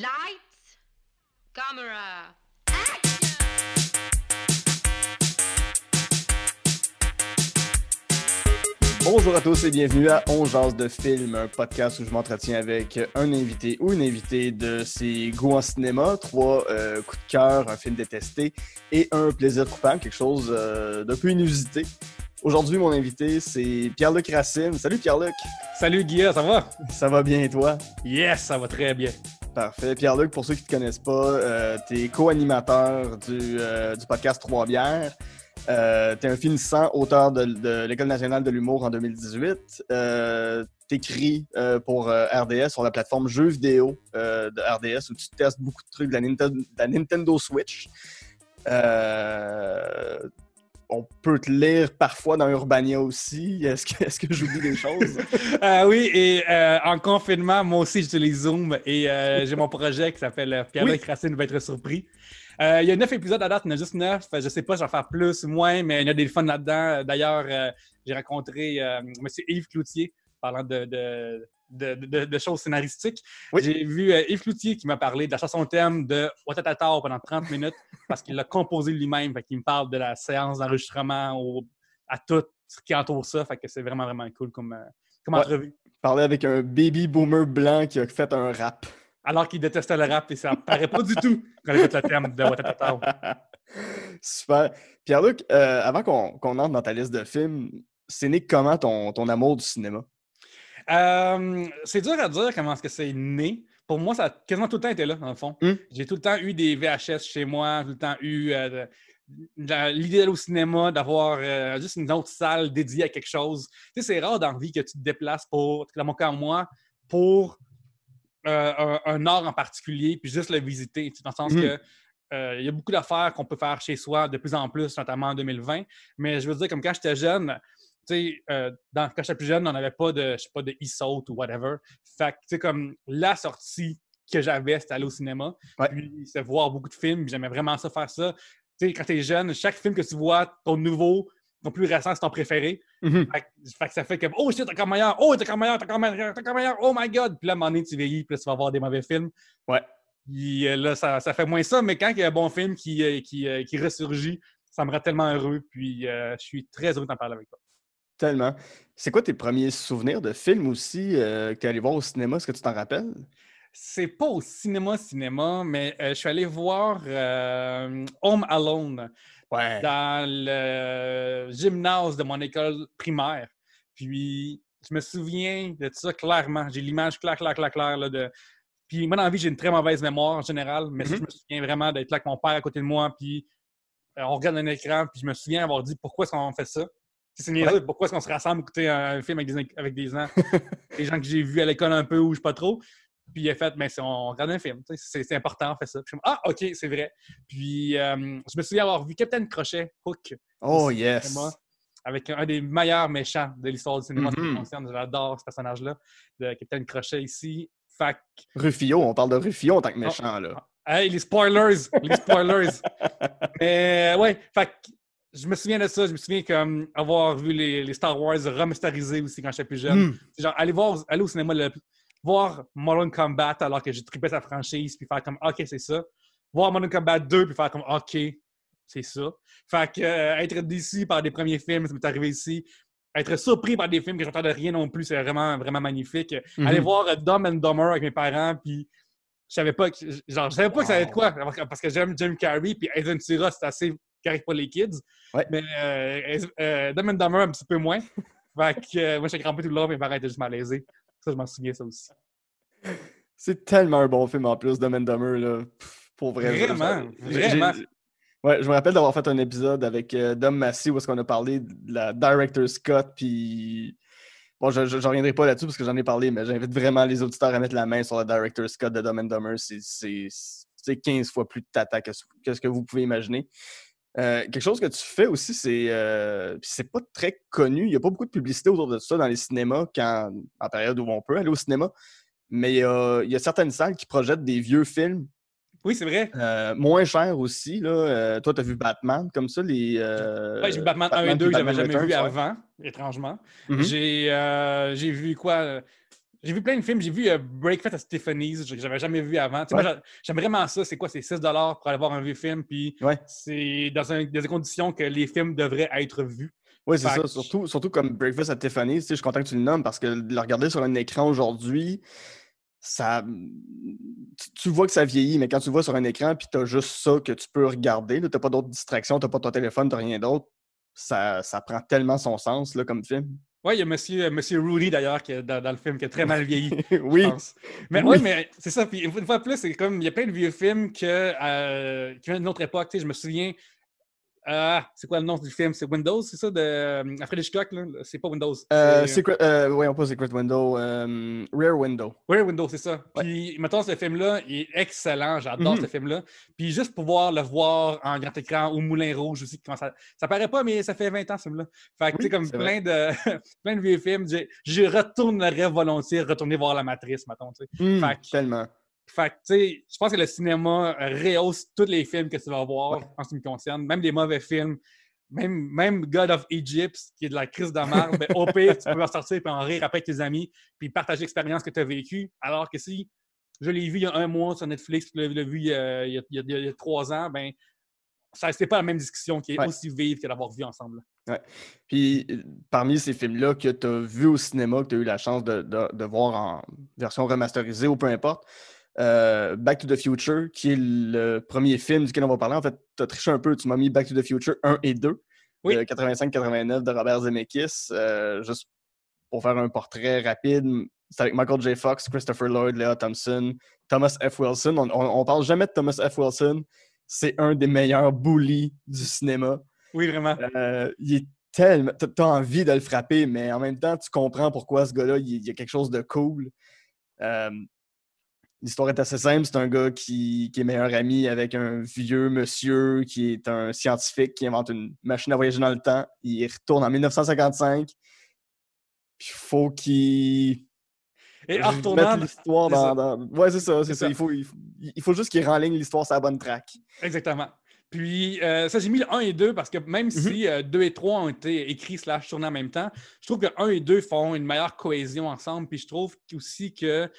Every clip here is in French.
Lights, camera, Bonjour à tous et bienvenue à On Jase de film, un podcast où je m'entretiens avec un invité ou une invitée de ses goûts en cinéma, trois euh, coups de cœur, un film détesté et un plaisir coupable, quelque chose euh, d'un peu inusité. Aujourd'hui, mon invité, c'est Pierre-Luc Racine. Salut Pierre-Luc! Salut Guillaume, ça va? Ça va bien et toi? Yes, ça va très bien. Parfait. Pierre-Luc, pour ceux qui ne te connaissent pas, euh, tu es co-animateur du, euh, du podcast Trois Bières. Euh, tu es un finissant auteur de, l'École nationale de l'humour en 2018. Euh, tu écris pour euh, RDS sur la plateforme Jeux vidéo euh, de RDS où tu testes beaucoup de trucs de la, Nintendo, de la Nintendo Switch. On peut te lire parfois dans Urbania aussi. Est-ce que, est que j'oublie des choses? Euh, oui, et euh, en confinement, moi aussi, j'utilise Zoom et euh, j'ai mon projet qui s'appelle Pierre-Luc Racine va être surpris. Il y a neuf épisodes à date, il y en a juste neuf. Je sais pas, je vais en faire plus ou moins, mais il y a des fun là-dedans. D'ailleurs, j'ai rencontré M. Yves Cloutier parlant de, de, de, de- de choses scénaristiques. Oui. J'ai vu euh, Yves Cloutier qui m'a parlé de la chanson thème de Watatata pendant 30 minutes parce qu'il l'a composé lui-même. Fait qu'il me parle de la séance d'enregistrement à tout ce qui entoure ça. Fait que c'est vraiment, vraiment cool comme, euh, comme Ouais. entrevue. Parler avec un baby boomer blanc qui a fait un rap. Alors qu'il détestait le rap et ça paraît pas du tout quand il écoute le thème de Watatata. Super. Pierre-Luc, euh, avant qu'on qu'on entre dans ta liste de films, c'est né comment ton, ton amour du cinéma? Euh, c'est dur à dire comment est-ce que c'est né. Pour moi, ça a quasiment tout le temps été là, dans le fond. Hmm. J'ai tout le temps eu des VHS chez moi, tout le temps eu euh, l'idée d'aller au cinéma, d'avoir euh, juste une autre salle dédiée à quelque chose. Tu sais, c'est rare dans la vie que tu te déplaces pour, dans mon cas, moi, pour un, un art en particulier, puis juste le visiter. tu sais, Dans le sens Mhm. que euh, il y a beaucoup d'affaires qu'on peut faire chez soi de plus en plus, notamment en 2020. Mais je veux dire, comme quand j'étais jeune, tu sais, euh, dans- quand j'étais plus jeune, on n'avait pas de, je sais pas, de e-saut ou whatever. Fait que, tu sais, comme la sortie que j'avais, c'était aller au cinéma. Ouais. Puis, c'est voir beaucoup de films. J'aimais vraiment ça, faire ça. Tu sais, quand t'es jeune, chaque film que tu vois, ton nouveau, ton plus récent, c'est ton préféré. Mhm. Fait, que- fait que ça fait comme Oh shit, t'es encore meilleur, oh t'es encore meilleur, t'es encore meilleur, t'es encore meilleur, oh my god. Puis là, à un moment donné, tu vieillis, puis là, tu vas voir des mauvais films. Ouais. Puis euh, là, ça, ça fait moins ça, mais quand il y a un bon film qui, euh, qui, qui ressurgit, ça me rend tellement heureux. Puis euh, je suis très heureux d'en parler avec toi. Tellement. C'est quoi tes premiers souvenirs de films aussi euh, que tu es allé voir au cinéma? Est-ce que tu t'en rappelles? C'est pas au cinéma, cinéma, mais euh, je suis allé voir euh, Home Alone Ouais. dans le gymnase de mon école primaire. Puis je me souviens de ça clairement. J'ai l'image claire, claire, claire, claire. Là, de... Puis moi, dans la vie, j'ai une très mauvaise mémoire en général, mais ça, Mhm. je me souviens vraiment d'être là avec mon père à côté de moi, puis on regarde un écran, puis je me souviens avoir dit pourquoi est-ce qu'on fait ça. Si C'est niaiseux, pourquoi est-ce qu'on se rassemble écouter un, film avec des, avec des gens, des gens que j'ai vus à l'école un peu ou je sais pas trop. Puis il a fait, mais c'est- on regarde un film, c'est important, on fait ça. Puis ah, ok, c'est vrai. Puis euh, je me souviens avoir vu Captain Crochet, Hook, Oh yes! cinéma, avec un des meilleurs méchants de l'histoire du cinéma me Mhm. concerne. J'adore ce personnage-là, de Captain Crochet ici. Fait que- Rufio, on parle de Rufio en tant que Oh. méchant, là. Hey, les spoilers! Les spoilers! Mais ouais, fait que je me souviens de ça. Je me souviens comme avoir vu les, les Star Wars remasterisés aussi quand j'étais plus jeune. Hmm. C'est Genre, aller, voir, aller au cinéma, le- voir Modern Combat alors que j'ai trippé sa franchise, puis faire comme OK, c'est ça. Voir Modern Combat 2, puis faire comme OK, c'est ça. Fait que euh, être déçu par des premiers films, ça m'est arrivé ici. Être surpris par des films que j'entends de rien non plus, c'est vraiment, vraiment magnifique. Mhm. Aller voir Dumb and Dumber avec mes parents, puis je savais pas que, genre, je savais pas que ça allait être quoi, parce que- j'aime Jim Carrey, puis Ace Ventura, c'est assez correct pour les kids. Ouais. Mais euh, euh, Dumb and Dumber, un petit peu moins. fait que euh, moi, j'étais crampé tout le long, mes parents étaient juste malaisés. Ça, je m'en souviens, ça aussi. C'est tellement un bon film en plus, Dumb and Dumber, là. Pff, Pour vrai. Vraiment, j'ai- vraiment. j'ai- Ouais, je me rappelle d'avoir fait un épisode avec euh, Dom Massy où est-ce qu'on a parlé de la Director Scott, puis... Bon, je ne reviendrai pas là-dessus parce que j'en ai parlé, mais j'invite vraiment les auditeurs à mettre la main sur la Director Scott de Dumb and Dumber. C'est- C'est c'est 15 fois plus de tata que ce que vous pouvez imaginer. Euh, quelque chose que tu fais aussi, c'est euh, c'est pas très connu. Il n'y a pas beaucoup de publicité autour de ça dans les cinémas quand, en période où on peut aller au cinéma. Mais il y a, il y a certaines salles qui projettent des vieux films Oui, c'est vrai. moins chers aussi. Là. Toi, tu as vu Batman comme ça, les. Ouais, j'ai vu Batman 1 et puis 2 que j'avais jamais vu avant, étrangement. J'ai euh, j'ai vu quoi? J'ai vu plein de films. J'ai vu euh, Breakfast à Stephanie's, que j'avais jamais vu avant. Ouais. j'aime vraiment ça. C'est quoi? C'est 6 pour aller voir un vieux film. Puis Ouais. c'est dans un- des conditions que les films devraient être vus. Oui, c'est ça. que- Surtout, surtout comme Breakfast at Tiffany's, je suis content que tu le nommes parce que le regarder sur un écran aujourd'hui, ça. Tu, vois que ça vieillit, mais quand tu vois sur un écran puis tu as juste ça que tu peux regarder, tu n'as pas d'autres distractions, tu n'as pas ton téléphone, tu rien d'autre, ça, ça prend tellement son sens là, comme film. Ouais, il y a Monsieur, euh, Monsieur Rudy d'ailleurs qui est dans, dans le film qui a très mal vieilli. oui. pense. Mais Oui. oui, mais c'est ça. Puis une fois une fois de plus, c'est comme il y a plein de vieux films que, euh, qui viennent d'une autre époque. Tu sais, je me souviens. Ah, c'est quoi le nom du film? C'est Windows, c'est ça? De euh, Alfred Hitchcock, là? C'est pas Windows. Euh, Secret, euh, voyons pas Secret Window, euh, Rare Window. Oui, Windows, c'est ça. Ouais. Puis, mettons, ce film-là, il est excellent. J'adore Mhm. ce film-là. Puis, juste pouvoir le voir en grand écran au Moulin Rouge aussi, ça, ça paraît pas, mais ça fait 20 ans, ce film-là. Fait que, tu sais, comme plein de, plein de vieux films, je retournerais volontiers retourner voir La Matrice, mettons, tu sais. Hmm, Fait que- tellement. Fait que, tu sais, je pense que le cinéma rehausse tous les films que tu vas voir, Ouais. en ce qui me concerne, même des mauvais films. Même, même God of Egypt, qui est de la crise de merde, ben, au pire, tu peux en sortir et en rire après avec tes amis, puis partager l'expérience que tu as vécue. Alors que si je l'ai vu il y a un mois sur Netflix, puis tu l'as vu il y, a, il y a- il y a- il y a trois ans, ben, ça c'est pas la même discussion qui est Ouais. aussi vive que d'avoir vu ensemble. Puis euh, parmi ces films-là que tu as vus au cinéma, que tu as eu la chance de, de- de voir en version remasterisée ou peu importe, euh, Back to the Future, qui est le premier film duquel on va parler. En fait, tu as triché un peu, tu m'as mis Back to the Future 1 et 2, Oui. de 85-89 de Robert Zemeckis. euh, juste pour faire un portrait rapide, c'est avec Michael J. Fox, Christopher Lloyd, Lea Thompson, Thomas F. Wilson. On, on, on parle jamais de Thomas F. Wilson. C'est un des meilleurs bullies du cinéma. Oui, vraiment. Euh, il est tellement. T'as envie de le frapper, mais en même temps, tu comprends pourquoi ce gars-là, il, il y a quelque chose de cool. Euh, L'histoire est assez simple. C'est un gars qui, qui est meilleur ami avec un vieux monsieur qui est un scientifique qui invente une machine à voyager dans le temps. Il retourne en 1955. Puis il faut qu'il. Et en retournant, l'histoire dans, dans- Ouais, c'est ça, c'est ça. ça. Il faut, il faut, il faut juste qu'il renligne l'histoire sur la bonne track. Exactement. Puis, euh, ça, j'ai mis le 1 et 2 parce que même Mhm. si 2 et 3 ont été écrits slash tournés en même temps, je trouve que 1 et 2 font une meilleure cohésion ensemble. Puis, je trouve aussi que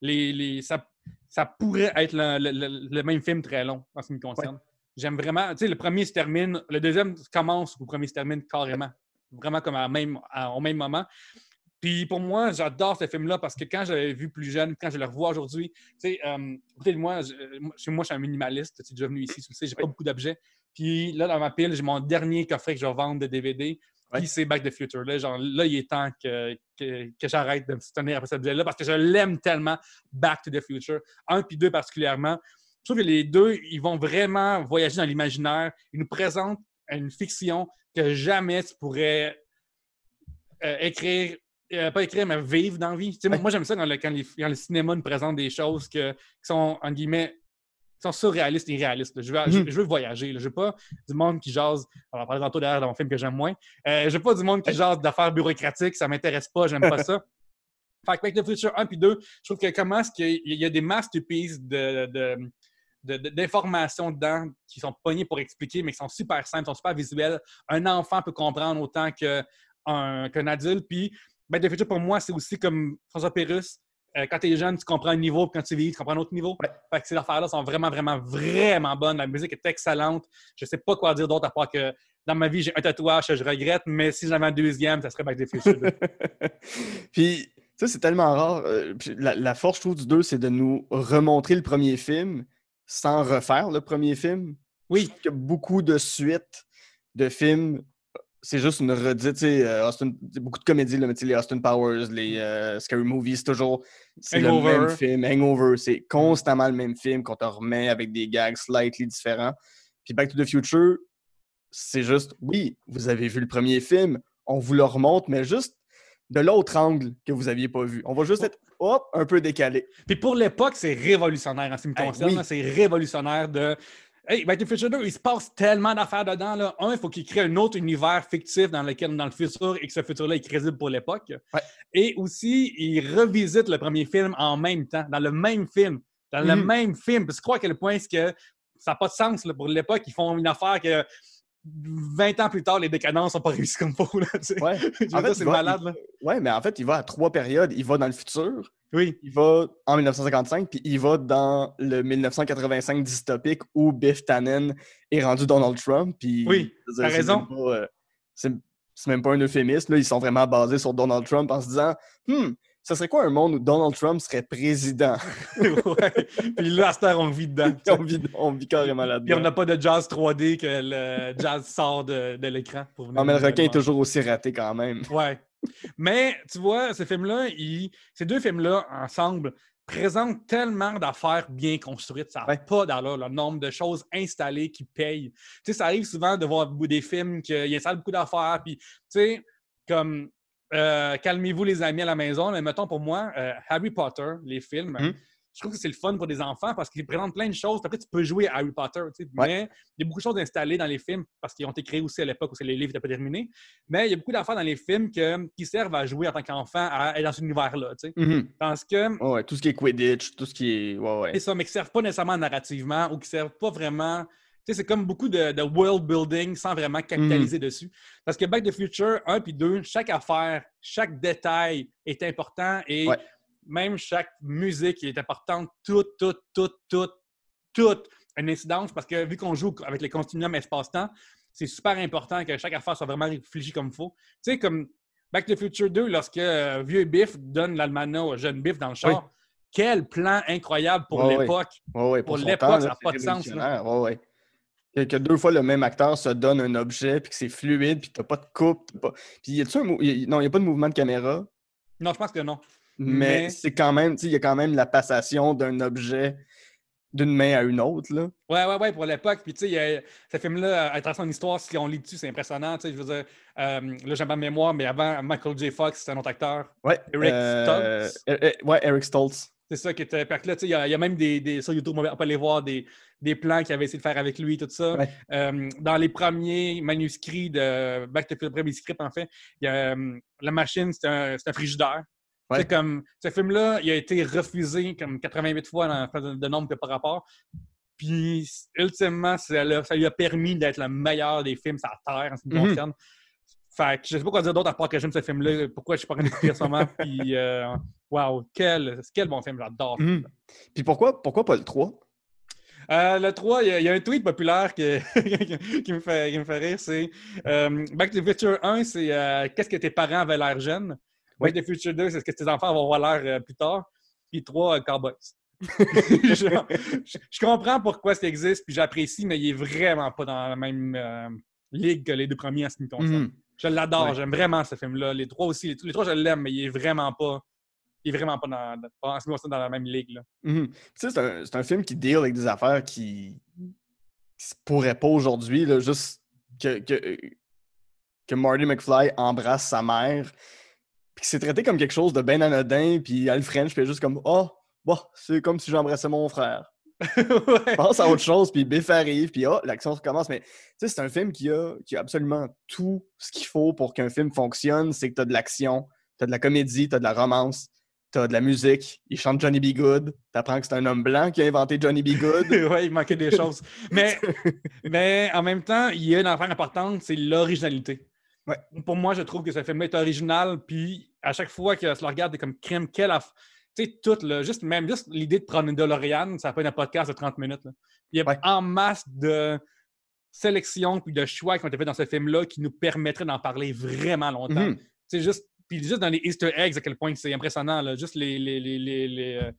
les, les- ça, ça pourrait être le, le- même film très long en ce qui me concerne. J'aime vraiment. Tu sais, le premier se termine, le deuxième commence ou le premier se termine carrément. Vraiment comme à même, à- au même moment. Puis pour moi, j'adore ce film-là parce que quand je l'avais vu plus jeune, quand je le revois aujourd'hui, tu sais, euh, moi, je- moi, chez moi, je suis un minimaliste. Tu es déjà venu ici, tu sais, j'ai pas beaucoup d'objets. Puis là, dans ma pile, j'ai mon dernier coffret que je vais vendre de DVD. Puis c'est Back to the Future. Là, genre, là, il est temps que, que, que j'arrête de me soutenir après cet objet-là parce que je l'aime tellement, Back to the Future. Un puis deux particulièrement. Je trouve que les deux, ils vont vraiment voyager dans l'imaginaire. Ils nous présentent une fiction que jamais tu pourrais euh, écrire, euh, pas écrire, mais vivre dans la vie. Tu sais. Moi, j'aime ça quand le, quand, les- quand le cinéma nous présente des choses que, qui sont, en guillemets, qui sont surréalistes et irréalistes. là. Je, veux, je- Mhm. je veux voyager. là. Je veux pas du monde qui jase. On va parler tantôt derrière dans mon film que j'aime moins. Euh, je veux pas du monde qui jase d'affaires bureaucratiques. Ça m'intéresse pas. J'aime pas ça. Fait que Back to the Future 1 puis 2, je trouve que comment est-ce qu'il y a- des masterpieces de, de, de- de- d'informations dedans qui sont pognées pour expliquer, mais qui sont super simples, sont super visuelles. Un enfant peut comprendre autant qu'un adulte. Puis, Back to the Future, pour moi, c'est aussi comme François Pérusse. Euh, quand tu es jeune, tu comprends un niveau, puis quand tu vieillis, tu comprends un autre niveau. Ouais. Fait que ces affaires-là sont vraiment, vraiment, vraiment bonnes. La musique est excellente. Je sais pas quoi dire d'autre à part que dans ma vie, j'ai un tatouage que je regrette, mais si j'avais un deuxième, ça serait Back to the Future 2. puis, sais, c'est tellement rare. euh, la, la force, je trouve, du 2, c'est de nous remontrer le premier film sans refaire le premier film. Je Oui, trouve qu'il y a beaucoup de suites de films. C'est juste une redite, tu sais, euh, Austin- beaucoup de comédies, là, mais les Austin Powers, les euh, Scary Movies, c'est toujours c'est le même film. Hangover, c'est constamment le même film qu'on te remet avec des gags slightly différents. Puis Back to the Future, c'est juste, oui, vous avez vu le premier film, on vous le remonte, mais juste de l'autre angle que vous n'aviez pas vu. On va juste être, hop, un peu décalé. Puis pour l'époque, c'est révolutionnaire en ce qui me Hey, concerne. oui. C'est révolutionnaire de. Hey, Back to the Future 2, il se passe tellement d'affaires dedans. Là. Un, il faut qu'il crée un autre univers fictif dans lequel, dans le futur, et que ce futur-là est crédible pour l'époque. Ouais. Et aussi, il revisite le premier film en même temps, dans le même film. Dans le Mhm. même film. Parce que je crois à quel point que ça n'a pas de sens là, pour l'époque. Ils font une affaire que 20 ans plus tard, les décadences n'ont pas réussi comme faut. Là. Ouais. En fait, c'est malade. Là. Ouais, mais en fait, il va à trois périodes. Il va dans le futur, Oui, il va en 1955, puis il va dans le 1985 dystopique où Biff Tannen est rendu Donald Trump. Puis, Oui, t'as c'est raison. même pas, euh, C'est même pas un euphémisme. Là. Ils sont vraiment basés sur Donald Trump en se disant Hmm, ce serait quoi un monde où Donald Trump serait président? Ouais. Puis là, à on vit dedans. on, vit, on vit carrément Puis on là-dedans. n'a pas de jazz 3D que le jazz sort de, de l'écran. pour venir Non, mais le requin est toujours aussi raté quand même. Ouais. Mais tu vois, ces films-là, ils- ces deux films-là, ensemble, présentent tellement d'affaires bien construites. Ça n'a Ouais. pas d'allure, le nombre de choses installées qui payent. Tu sais, ça arrive souvent de voir des films qui installent beaucoup d'affaires. Puis, tu sais, comme euh, Calmez-vous les amis à la maison. Mais mettons pour moi, euh, Harry Potter, les films, Mhm. je trouve que c'est le fun pour des enfants parce qu'ils présentent plein de choses. Après, tu peux jouer à Harry Potter. tu sais. Ouais. Mais il y a beaucoup de choses installées dans les films parce qu'ils ont été créés aussi à l'époque où c'est les livres n'étaient pas terminés. Mais il y a beaucoup d'affaires dans les films que- qui servent à jouer en tant qu'enfant à être dans cet univers-là. tu sais. Mhm. Parce que Ouais, tout ce qui est Quidditch, tout ce qui est. Ouais, ouais. c'est ça, mais qui ne servent pas nécessairement narrativement ou qui ne servent pas vraiment. Sais, c'est comme beaucoup de, de world building sans vraiment capitaliser dessus. Parce que Back to the Future 1 puis 2, chaque affaire, chaque détail est important et Ouais. même chaque musique est importante. Tout, tout, tout, tout, tout une incidence parce que vu qu'on joue avec les continuums espace-temps, c'est super important que chaque affaire soit vraiment réfléchie comme il faut. Tu sais, comme Back to the Future 2, lorsque euh, vieux Biff donne l'almanach au jeune Biff dans le char, Oui. quel plan incroyable pour l'époque. Pour l'époque, ça n'a pas de sens, là. Que, deux fois le même acteur se donne un objet, puis que c'est fluide, puis que t'as pas de coupe. Pas... Puis y a-tu un mou- y a- Non, il n'y a pas de mouvement de caméra, Non, je pense que non. mais, Mais- c'est quand même, tu sais, il y a quand même la passation d'un objet d'une main à une autre, là. Ouais, ouais, ouais, pour l'époque. Puis, tu sais, a- ce film-là, à travers son histoire, si on lit dessus, c'est impressionnant. Tu sais, je veux dire, euh, là, j'ai pas de mémoire, mais avant, Michael J. Fox, c'était un autre acteur. Ouais. Eric euh, Stoltz? eh, eh, ouais, Eric Stoltz. C'est ça qui était. Là, tu sais, il y, a- il y a même des, des- sur YouTube, on peut aller voir des, des plans qu'il avait essayé de faire avec lui, tout ça. Ouais. Euh, dans les premiers manuscrits de Back to the Future, script, en fait, y a, euh, la machine, c'est un, un frigidaire. Ouais. C'est comme ce film-là, il a été refusé comme 88 fois dans de, de nombre que par rapport. Puis, ultimement, ça, lui a permis d'être le meilleur des films sur la Terre en ce qui me Mhm. concerne. Fait que je sais pas quoi dire d'autre à part que j'aime ce film-là. Pourquoi je suis pas en train d'écouter ce moment. Puis, euh, wow, quel, quel bon film, j'adore. Mhm. Puis pourquoi, pourquoi pas le 3? Euh, le 3, il y, a- il y a un tweet populaire que- qui, me fait, qui me fait rire. C'est euh, Back to the Future 1, c'est qu'est-ce que tes parents avaient l'air jeunes? Back to the Future 2, c'est ce que tes enfants vont avoir l'air plus tard. Puis 3, euh, Cowboys. Genre, je, je comprends pourquoi ça existe, puis j'apprécie, mais il est vraiment pas dans la même ligue que les deux premiers en ce qui me concerne. Je l'adore, Ouais. j'aime vraiment ce film-là. Les trois aussi, les, les trois, je l'aime, mais il est vraiment pas. Il est vraiment pas dans, dans, la même ligue. Là. Mhm. Tu sais, c'est un, film qui deal avec des affaires qui, qui se pourraient pas aujourd'hui, juste que, que, que Marty McFly embrasse sa mère, puis que c'est traité comme quelque chose de bien anodin, puis Al French, puis juste comme « Oh, bon, c'est comme si j'embrassais mon frère. » ouais. Pense à autre chose, puis Biff arrive, puis oh, l'action recommence. Mais tu sais, c'est un film qui a, qui a absolument tout ce qu'il faut pour qu'un film fonctionne. C'est que tu as de l'action, tu as de la comédie, tu as de la romance, tu as de la musique. Il chante Johnny B. Good. Tu apprends que c'est un homme blanc qui a inventé Johnny B. Good. ouais, il manquait des choses. Mais, mais en même temps, il y a une affaire importante, c'est l'originalité. Ouais. Pour moi, je trouve que ce film est original, puis à chaque fois que je le regarde, c'est comme crème, quelle aff- Tu sais, tout, là, juste, même juste l'idée de prendre une DeLorean, ça peut être un podcast de 30 minutes. là. Il y a Ouais. en masse de sélections puis de choix qui ont été faits dans ce film-là qui nous permettraient d'en parler vraiment longtemps. Mhm. C'est juste, puis juste dans les Easter eggs, à quel point c'est impressionnant. Là. Juste les, les, les, les, les, euh,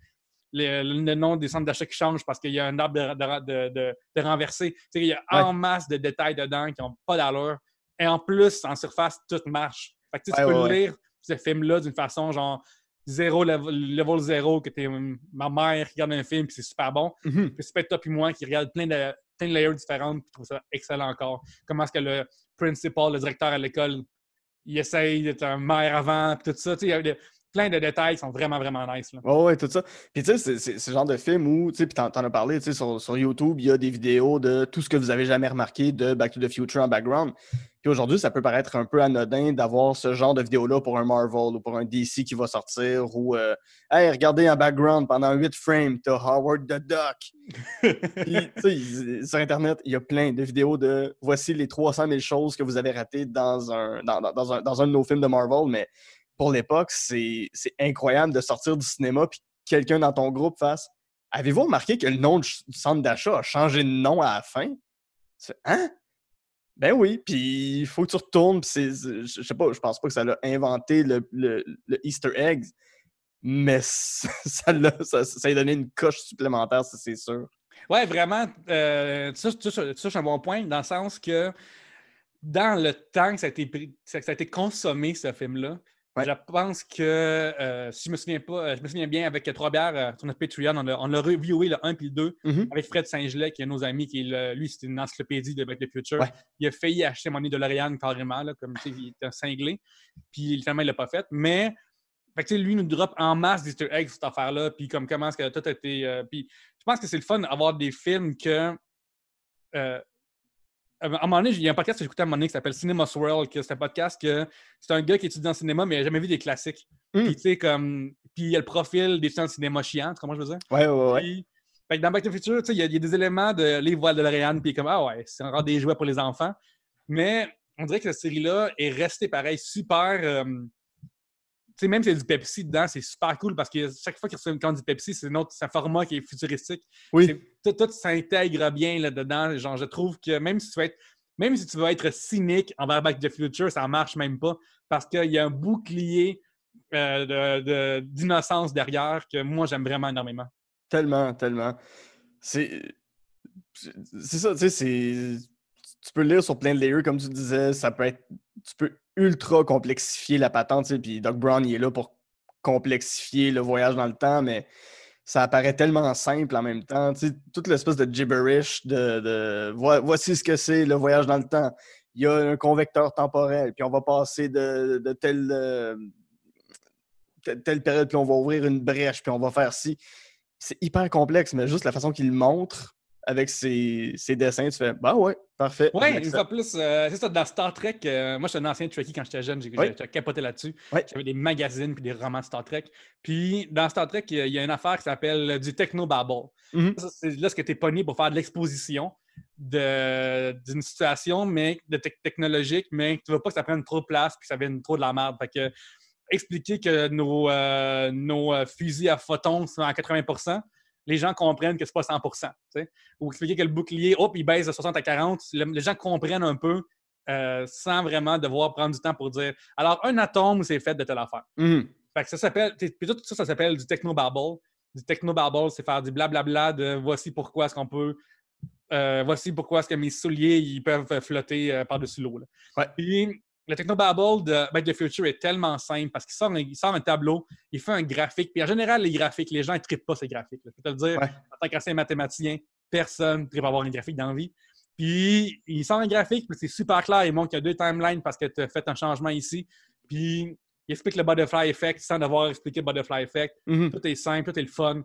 les- le nom des centres d'achat qui change parce qu'il y a un arbre de, de, de, de- renversé. Tu sais, il y a en masse de détails dedans qui n'ont pas d'allure. Et en plus, en surface, tout marche. Fait que, tu peux ouais. lire ce film-là d'une façon genre zéro, level, level zéro, que t'es ma mère qui regarde un film puis c'est super bon. Mhm. Puis c'est peut-être toi puis moi qui regarde plein de, plein de layers différentes puis trouve ça excellent encore. Comment est-ce que le principal, le directeur à l'école, il essaye d'être un maire avant puis tout ça. Tu sais, plein de détails qui sont vraiment, vraiment nice. Là. Ouais, tout ça. Puis tu sais, c'est- ce genre de film où, tu sais, puis t'en as parlé, tu sais, sur, sur YouTube, il y a des vidéos de tout ce que vous avez jamais remarqué de Back to the Future en background. Puis aujourd'hui, ça peut paraître un peu anodin d'avoir ce genre de vidéo-là pour un Marvel ou pour un DC qui va sortir ou, euh, hey, regardez en background pendant 8 frames, t'as Howard the Duck. Puis, tu sais, sur Internet, il y a plein de vidéos de voici les 300 000 choses que vous avez ratées dans un, dans, dans- dans un, dans un de nos films de Marvel, mais pour l'époque, c'est c'est incroyable de sortir du cinéma puis que quelqu'un dans ton groupe fasse Avez-vous remarqué que le nom du centre d'achat a changé de nom à la fin? Hein? Ben oui, puis il faut que tu retournes, c'est- c'est- je sais pas, je pense pas que ça l'a inventé le, le- Easter egg, mais ça, ça, l'a- ça, ça a donné une coche supplémentaire, ça, c'est sûr. Ouais, vraiment, euh, tu touches un bon point, dans le sens que dans le temps que ça a été, que ça a été consommé, ce film-là, Ouais. je pense que, euh, si je me souviens pas, euh, je me souviens bien, avec Trois Bières, euh, sur notre Patreon, on a, on a reviewé le 1 puis le 2 Mhm. avec Fred Saint-Gelais, qui est nos amis, qui est le- lui, c'est une encyclopédie de Back to the Future. Ouais. Il a failli acheter mon de L'Oréal carrément, là, comme il était un cinglé. Puis finalement, il l'a pas fait. Mais fait que, tu sais, lui, il nous drop en masse d'Easter eggs, cette affaire-là. Puis comme comment est-ce que tout a été. euh, puis je pense que c'est le fun d'avoir des films que. Euh, à un moment donné, il y a un podcast que j'écoutais à un moment donné qui s'appelle Cinema Swirl, que c'est un podcast que c'est un gars qui étudie en cinéma, mais il n'a jamais vu des classiques. Mm. Puis, tu sais, comme. Puis il y a le profil des étudiants de cinéma chiant, tu comprends ce que je veux dire? Ouais, ouais, ouais. Puis, fait que dans Back to the Future, tu sais, il y, a- il y a des éléments de les voiles de L'Oréal, puis comme, ah ouais, c'est encore des jouets pour les enfants. Mais on dirait que cette série-là est restée pareil, super. euh, sais, même s'il y a du Pepsi dedans, c'est super cool parce que chaque fois qu'il reçoit une canne du Pepsi, c'est un un format qui est futuristique. Oui. Tout, tout s'intègre bien là-dedans. Genre, je trouve que même si tu veux être. Même si tu veux être cynique envers Back to the Future, ça marche même pas parce qu'il y a un bouclier euh, de- de- d'innocence derrière que moi j'aime vraiment énormément. Tellement, tellement. C'est. Ça, tu sais, c'est. Tu peux le lire sur plein de layers, comme tu disais. Ça peut être. Tu peux ultra complexifier la patente. Puis Doc Brown, il est là pour complexifier le voyage dans le temps, mais ça apparaît tellement simple en même temps. Toute l'espèce de gibberish de. de voi- voici ce que c'est le voyage dans le temps. Il y a un convecteur temporel, puis on va passer de, telle, euh, telle, période, puis on va ouvrir une brèche, puis on va faire ci c'est hyper complexe, mais juste la façon qu'il montre avec ses, ses dessins, tu fais Bah ouais, parfait. Ouais, une fois plus, euh, c'est ça, dans Star Trek, euh, moi, j'étais un ancien Trekkie quand j'étais jeune, j'ai capoté là-dessus. J'avais des magazines puis des romans de Star Trek. Puis, dans Star Trek, il y a- une affaire qui s'appelle euh, du technobabble. Ça, C'est là ce que tu es pogné pour faire de l'exposition d'une situation mais de tec- technologique, mais tu veux pas que ça prenne trop de place puis que ça vienne trop de la merde. Fait que expliquer que nos, euh, nos fusils à photons sont à 80 les gens comprennent que c'est pas 100 tu sais. Ou expliquer que le bouclier, hop, il baisse de 60 à 40, le- les gens comprennent un peu euh, sans vraiment devoir prendre du temps pour dire alors, un atome, c'est fait de telle affaire. Mhm. Fait que ça s'appelle, tout ça, ça s'appelle du technobabble. Du technobabble, c'est faire du blablabla de voici pourquoi est-ce qu'on peut, euh, voici pourquoi est-ce que mes souliers ils peuvent flotter euh, par-dessus l'eau. là. Ouais. Puis le technobabble de Back to the Future est tellement simple parce qu'il sort, un- il sort un tableau, il fait un graphique. Puis en général, les graphiques, les gens ne trippent pas ces graphiques. là. Je peux te le dire, Ouais. en tant qu'ancien mathématicien, personne ne trippe avoir un graphique dans la vie. Puis il sort un graphique, puis c'est super clair. Il montre qu'il y a deux timelines parce que tu as fait un changement ici. Puis il explique le butterfly effect sans devoir expliquer le butterfly effect. Mhm. Tout est simple, tout est le fun,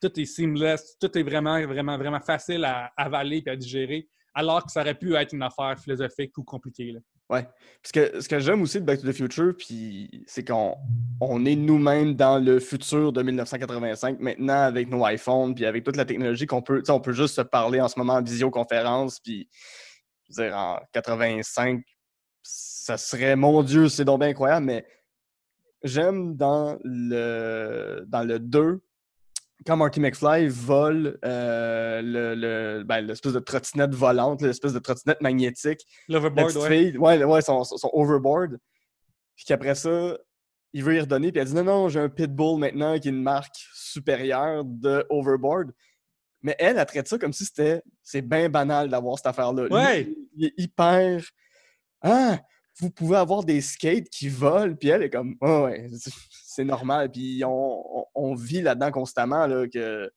tout est seamless, tout est vraiment, vraiment, vraiment facile à avaler et à digérer, alors que ça aurait pu être une affaire philosophique ou compliquée. là. Ouais. Parce que ce que j'aime aussi de Back to the Future, puis c'est qu'on on est nous-mêmes dans le futur de 1985 maintenant avec nos iPhones, puis avec toute la technologie qu'on peut, on peut juste se parler en ce moment en visioconférence, puis dire, en 85, ça serait, mon Dieu, c'est donc bien incroyable, mais j'aime dans le, dans le 2, quand Marty McFly vole euh, le, le- ben, l'espèce de trottinette volante, l'espèce de trottinette magnétique, L'overboard, ouais. fille, ouais, ouais, son, son- son overboard. Puis qu'après ça, il veut y redonner. Puis elle dit non, non, j'ai un Pitbull maintenant qui est une marque supérieure de overboard. Mais elle, elle traite ça comme si c'était. C'est bien banal d'avoir cette affaire-là. Lui, Ouais. il est hyper. Ah, vous pouvez avoir des skates qui volent. Puis elle est comme. Ah ouais, c'est- normal. Puis on, on- on vit là-dedans constamment là, que.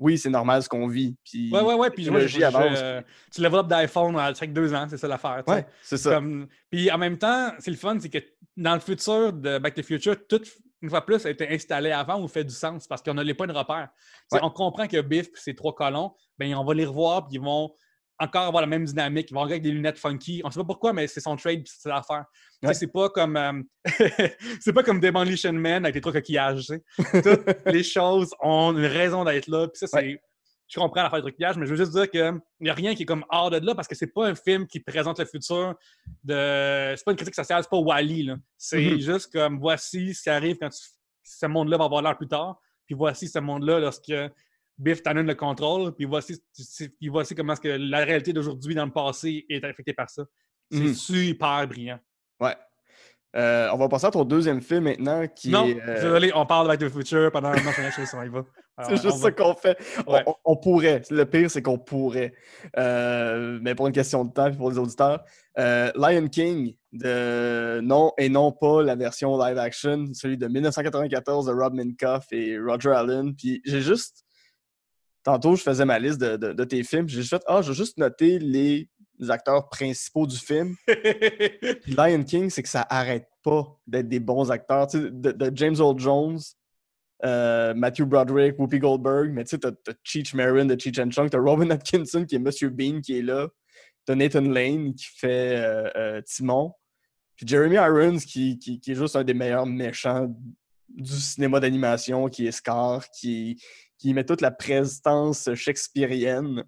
Oui, c'est normal ce qu'on vit. Puis Ouais, ouais, ouais. Puis je- technologie avance, je- tu d'iPhone à chaque deux ans, c'est ça l'affaire. Ouais, c'est ça. Comme- Puis en même temps, c'est le fun, c'est que dans le futur de Back to the Future, tout une fois plus, a été installé avant ou fait du sens parce qu'on n'a les points de repère. Ouais. On comprend que Biff et ses trois colons, ben, on va les revoir puis ils vont encore avoir la même dynamique. Ils vont arriver avec des lunettes funky. On ne sait pas pourquoi, mais c'est son trade puis c'est l'affaire. Ouais. C'est pas comme euh, c'est pas comme Demolition Man avec les trois coquillages. Toutes les choses ont une raison d'être là. Puis ça, c'est. Je comprends l'affaire du trucage, mais je veux juste dire qu'il n'y a rien qui est comme hors de là parce que c'est pas un film qui présente le futur de. C'est pas une critique sociale, c'est pas Wally. là. C'est Mhm. juste comme voici ce qui arrive quand tu- ce monde-là va avoir l'air plus tard. Puis voici ce monde-là lorsque Biff t'en donne le contrôle. Puis voici, puis voici comment est-ce que la réalité d'aujourd'hui dans le passé est affectée par ça. C'est Mhm. super brillant. Ouais. Euh, on va passer à ton deuxième film maintenant qui non, est. euh, désolé, on parle de Back to the Future pendant. Chose, on y va. Alors, C'est juste va- ça qu'on fait. On- Ouais. On, on pourrait. Le pire, c'est qu'on pourrait. Euh, mais pour une question de temps et pour les auditeurs, Lion King, de non et non pas la version live action, celui de 1994 de Rob Minkoff et Roger Allen. Puis j'ai juste. Tantôt, je faisais ma liste de, de- de tes films. J'ai juste fait Ah, je vais juste noter les acteurs principaux du film. Puis Lion King, c'est que ça arrête pas d'être des bons acteurs. Tu sais, de, de James Earl Jones, euh, Matthew Broderick, Whoopi Goldberg, mais tu sais, t'as t'as Cheech Marin de Cheech and Chong, t'as Robin Atkinson qui est Monsieur Bean qui est là, t'as Nathan Lane qui fait euh, euh, Timon, puis Jeremy Irons qui, qui, qui est juste un des meilleurs méchants du cinéma d'animation, qui est Scar, qui, qui met toute la prestance shakespearienne.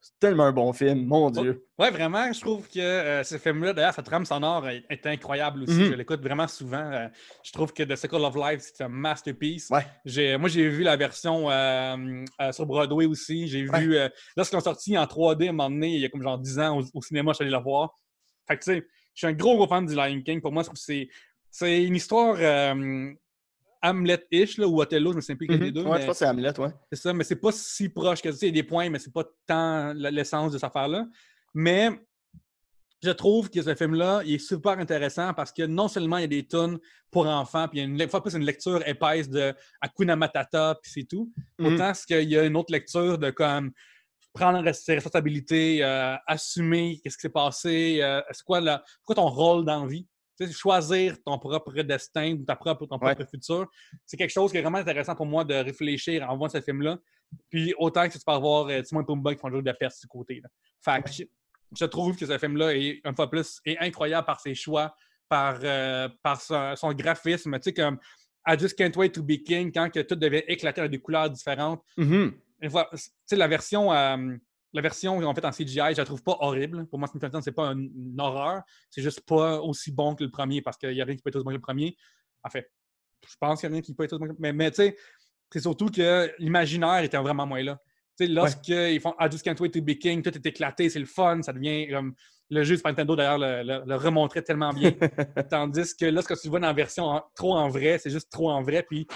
C'est tellement un bon film, mon Dieu. Ouais, vraiment, je trouve que euh, ce film-là, d'ailleurs, sa trame sonore est, est incroyable aussi. Mhm. Je l'écoute vraiment souvent. Euh, je trouve que The Circle of Life, c'est un masterpiece. Ouais. Moi, j'ai vu la version euh, sur Broadway aussi. J'ai Ouais. vu, lorsqu'ils ont sorti en 3D à un moment donné, il y a comme genre 10 ans au, au cinéma, je suis allé la voir. Fait que tu sais, je suis un gros, gros fan du Lion King. Pour moi, je trouve que c'est, c'est une histoire euh, Hamlet-ish, ou Othello, je me souviens plus quel des deux. Ouais, je pense que c'est Hamlet, ouais. c'est ça, mais c'est pas si proche que ça. Il y a des points, mais c'est pas tant l'essence de cette affaire-là. Mais je trouve que ce film-là, il est super intéressant parce que non seulement il y a des tunes pour enfants, puis il y a une, fois plus une lecture épaisse de Hakuna Matata, puis c'est tout. Mhm. Autant qu'il y a une autre lecture de comme prendre ses responsabilités, euh, assumer qu'est-ce qui s'est passé, euh, c'est quoi, quoi ton rôle dans la vie? Choisir ton propre destin ou ta propre, ton Ouais. propre futur, c'est quelque chose qui est vraiment intéressant pour moi de réfléchir en voyant ce film-là. Puis autant que tu peux avoir euh, Timon et Pumba qui font le jeu de la perte du côté. Là. Fait que je, je trouve que ce film-là est, une fois plus, est incroyable par ses choix, par, euh, par son, son graphisme. Tu sais, comme I Just Can't Wait to Be King, quand que tout devait éclater avec des couleurs différentes. Mhm. Une fois, tu sais, la version, euh, la version ont faite en CGI, je la trouve pas horrible. Pour moi, Smith c'est pas une, une horreur. C'est juste pas aussi bon que le premier parce qu'il y a rien qui peut être aussi bon que le premier. En fait, je pense qu'il y a rien qui peut être aussi bon que le Mais, mais tu sais, c'est surtout que l'imaginaire était vraiment moins là. Tu sais, lorsqu'ils font I Just Can't Wait to Be King, tout est éclaté, c'est le fun, ça devient comme. Le jeu de Nintendo, d'ailleurs, le, le- le remontrait tellement bien. Tandis que lorsque tu le vois dans la version en- trop en vrai, c'est juste trop en vrai. Puis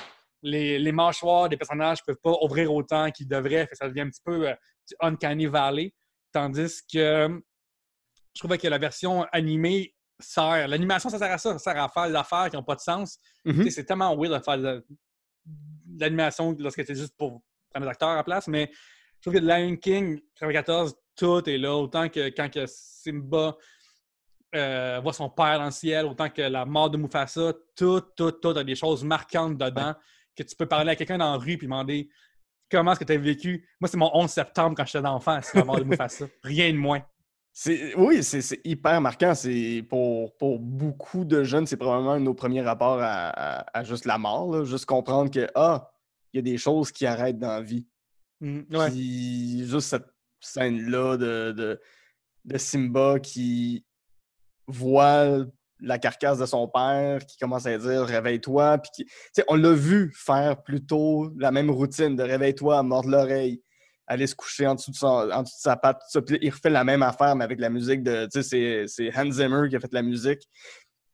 les, les mâchoires des personnages ne peuvent pas ouvrir autant qu'ils devraient. Fait que ça devient un petit peu euh, du Uncanny Valley. Tandis que je trouvais que la version animée sert. L'animation, ça sert à ça. Ça sert à faire des affaires qui n'ont pas de sens. Mhm. C'est tellement weird de faire de, l'animation lorsque c'est juste pour prendre des acteurs à la place. Mais je trouve que Lion King 94, tout est là. Autant que quand que Simba euh, voit son père dans le ciel, autant que la mort de Mufasa, tout, tout, tout a des choses marquantes dedans que tu peux parler à quelqu'un dans la rue et demander comment est-ce que tu as vécu? Moi, c'est mon 11 septembre quand j'étais enfant, c'est mort de Mufasa. Rien de moins. Oui, c'est hyper marquant. C'est pour, pour beaucoup de jeunes, c'est probablement un de nos premiers rapports à, à- à juste la mort. là. Juste comprendre que ah, il y a des choses qui arrêtent dans la vie. Mm, ouais. Puis juste cette scène-là de, de, de Simba qui voit la carcasse de son père, qui commence à dire réveille-toi. Puis qui- on l'a vu faire plutôt la même routine de réveille-toi, mordre l'oreille, aller se coucher en dessous de, son- en dessous de sa patte. tout ça. Puis il refait la même affaire, mais avec la musique de. C'est- Hans Zimmer qui a fait la musique.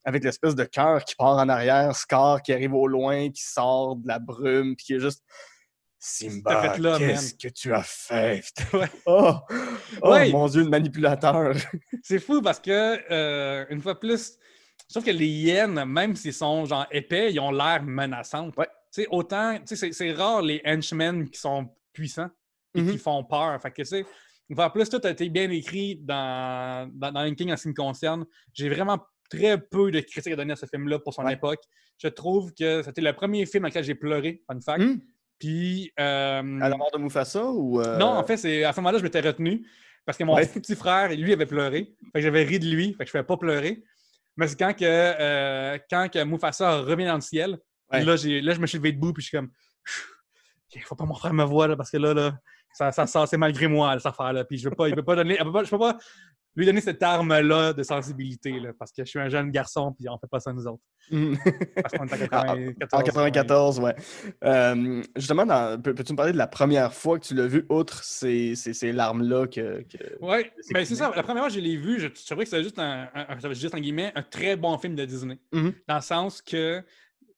Avec l'espèce de cœur qui part en arrière, Scar qui arrive au loin, qui sort de la brume, puis qui est juste. Simba, qu'est-ce que tu as fait? Ouais. Oh, oh Ouais. mon Dieu, le manipulateur. C'est fou parce que, euh, une fois plus, trouve que les hyènes, même s'ils sont genre épais, ils ont l'air menaçants. Ouais. Autant, c'est- rare les henchmen qui sont puissants et qui Mhm. font peur. Fait que, tu fois plus, tout a été bien écrit dans, dans, King en ce qui me concerne. J'ai vraiment très peu de critiques à donner à ce film-là pour son Ouais. époque. Je trouve que c'était le premier film dans lequel j'ai pleuré, fun fact. Hmm? Puis. euh, À la mort de Mufasa ou. euh, non, en fait, c'est à ce moment-là, je m'étais retenu parce que mon Ouais. petit frère, lui, avait pleuré. Fait que j'avais ri de lui, fait que je ne pouvais pas pleurer. Mais c'est quand que, euh, quand que Mufasa revient dans le ciel, Ouais. là, j'ai, là, je me suis levé debout puis je suis comme. Il faut pas mon frère me voit là, parce que là, là ça, ça sort, c'est malgré moi, cette affaire-là. Puis je veux pas, il peut pas donner. elle peut pas- je peux pas lui donner cette arme-là de sensibilité, là, parce que je suis un jeune garçon, puis on fait pas ça nous autres. Hmm. Parce qu'on est en Ah, 94. En 94, ouais. Euh, justement, peux-tu me parler de la première fois que tu l'as vu, outre ces, ces, ces larmes-là que. que- Oui, C'est mais c'est ça. La première fois que je l'ai vu, je, trouvais que c'était juste un, juste en guillemets, un très bon film de Disney. Mhm. Dans le sens que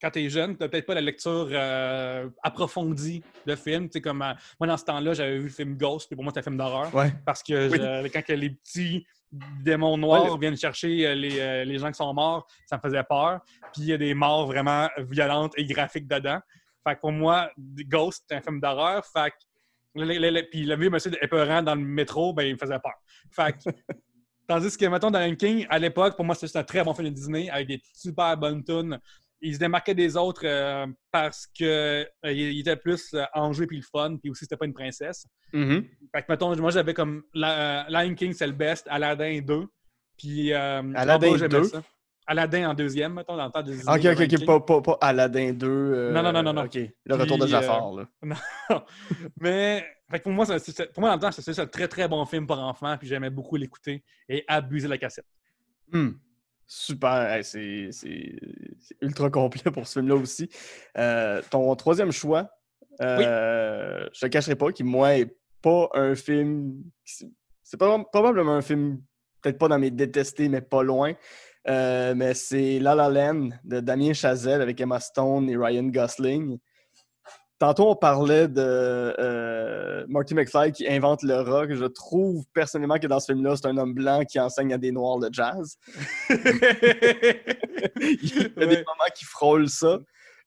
quand tu es jeune, tu n'as peut-être pas la lecture euh, approfondie de films. Comme, euh, moi, dans ce temps-là, j'avais vu le film Ghost, puis pour moi, c'était un film d'horreur. Ouais. Parce que Oui. je- quand que les petits démons noirs Ouais, viennent chercher euh, les, les gens qui sont morts, ça me faisait peur. Puis il y a des morts vraiment violentes et graphiques dedans. Fait que pour moi, Ghost, c'est un film d'horreur. Fait que le- le- le- puis le vieux monsieur épeurant dans le métro, ben, il me faisait peur. Fait que, tandis que, mettons, dans Lion King, à l'époque, pour moi, c'était un très bon film de Disney avec des super bonnes tunes. Il se démarquait des autres euh, parce qu'il il était plus euh, enjoué puis le fun, puis aussi, c'était pas une princesse. Mhm. Fait que, mettons, moi, j'avais comme la, euh, Lion King, c'est le best, Aladdin 2. Puis, euh, Aladdin Dumbo, j'aimais 2? ça. Aladdin en deuxième, mettons, dans le temps de Disney. Ok, ok, ok, pas, pas, pas Aladdin 2. euh, Non, non, non, non, non. Ok, le retour de euh, Jafar, là. Mais fait que pour moi, pour moi, dans le temps, c'était c'est un très, très bon film pour enfants, puis j'aimais beaucoup l'écouter et abuser la cassette. Hmm. Super, Hey, c'est ultra complet pour ce film-là aussi. Euh, ton troisième choix, euh, je te cacherai pas, qui, moi, est pas un film. C'est probablement un film, peut-être pas dans mes détestés, mais pas loin. Euh, mais c'est La La Land de Damien Chazelle avec Emma Stone et Ryan Gosling. Tantôt, on parlait de euh, Marty McFly qui invente le rock. Je trouve personnellement que dans ce film-là, c'est un homme blanc qui enseigne à des noirs le jazz. Il y a des moments qui frôlent ça.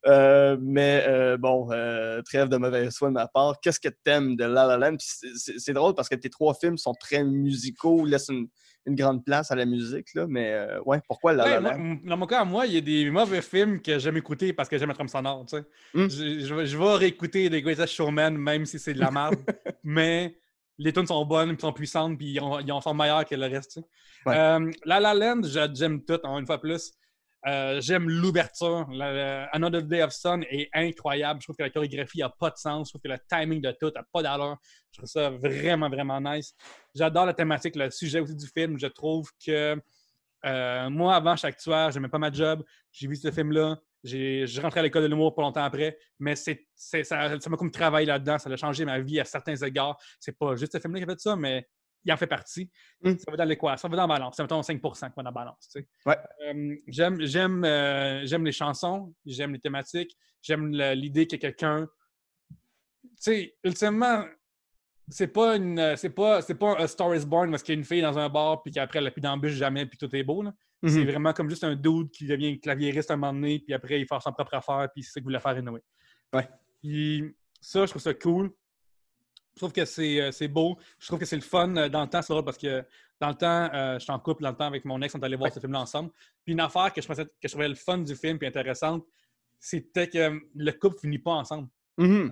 Euh, mais euh, bon, euh, trêve de mauvaise foi de ma part. Qu'est-ce que t'aimes de La La Land? C'est- drôle parce que tes trois films sont très musicaux, laissent une, une grande place à la musique. Là, mais ouais, pourquoi La Ouais, La Land? dans mon cas, moi, il y a des mauvais films que j'aime écouter parce que j'aime la trame sonore. tu sais. Hmm. Je, je vais- je vais réécouter The Greatest Showman, même si c'est de la merde, mais les tunes sont bonnes, sont puissantes, puis ils, en sont meilleurs que le reste. tu sais. Ouais. La La Land, j'a- j'aime tout, encore une fois plus. Euh, j'aime l'ouverture. Another Day of Sun est incroyable. Je trouve que la chorégraphie n'a pas de sens. Je trouve que le timing de tout n'a pas d'allure. Je trouve ça vraiment, vraiment nice. J'adore la thématique, le sujet aussi du film. Je trouve que euh, moi, avant chaque tueur, j'aimais pas ma job. J'ai vu ce film-là. Je rentrais à l'école de l'humour pas longtemps après. Mais ça m'a comme travaillé là-dedans. Ça a changé ma vie à certains égards. C'est pas juste ce film-là qui a fait ça, mais il en fait partie. Mm. Ça va dans l'équation. Ça va dans la balance. C'est mettons 5 qui va dans la balance. tu sais. Ouais. Euh, j'aime, j'aime, euh, j'aime les chansons, j'aime les thématiques, j'aime l'idée que quelqu'un. Tu sais, ultimement, c'est pas une c'est pas c'est pas un A Star is Born parce qu'il y a une fille dans un bar puis qu'après elle a plus d'embûche jamais puis tout est beau là. C'est Mhm. vraiment comme juste un dude qui devient claviériste à un moment donné puis après il fait son propre affaire puis c'est ça qu'il voulait faire. Ouais. Puis ça je trouve ça cool. Je trouve que c'est euh, c'est beau. Je trouve que c'est le fun euh, dans le temps, c'est parce que dans le temps, euh, j'étais en couple dans le temps avec mon ex, on est allé voir Ouais. ce film-là ensemble. Puis une affaire que je, pensais, que je trouvais le fun du film puis intéressante, c'était que le couple finit pas ensemble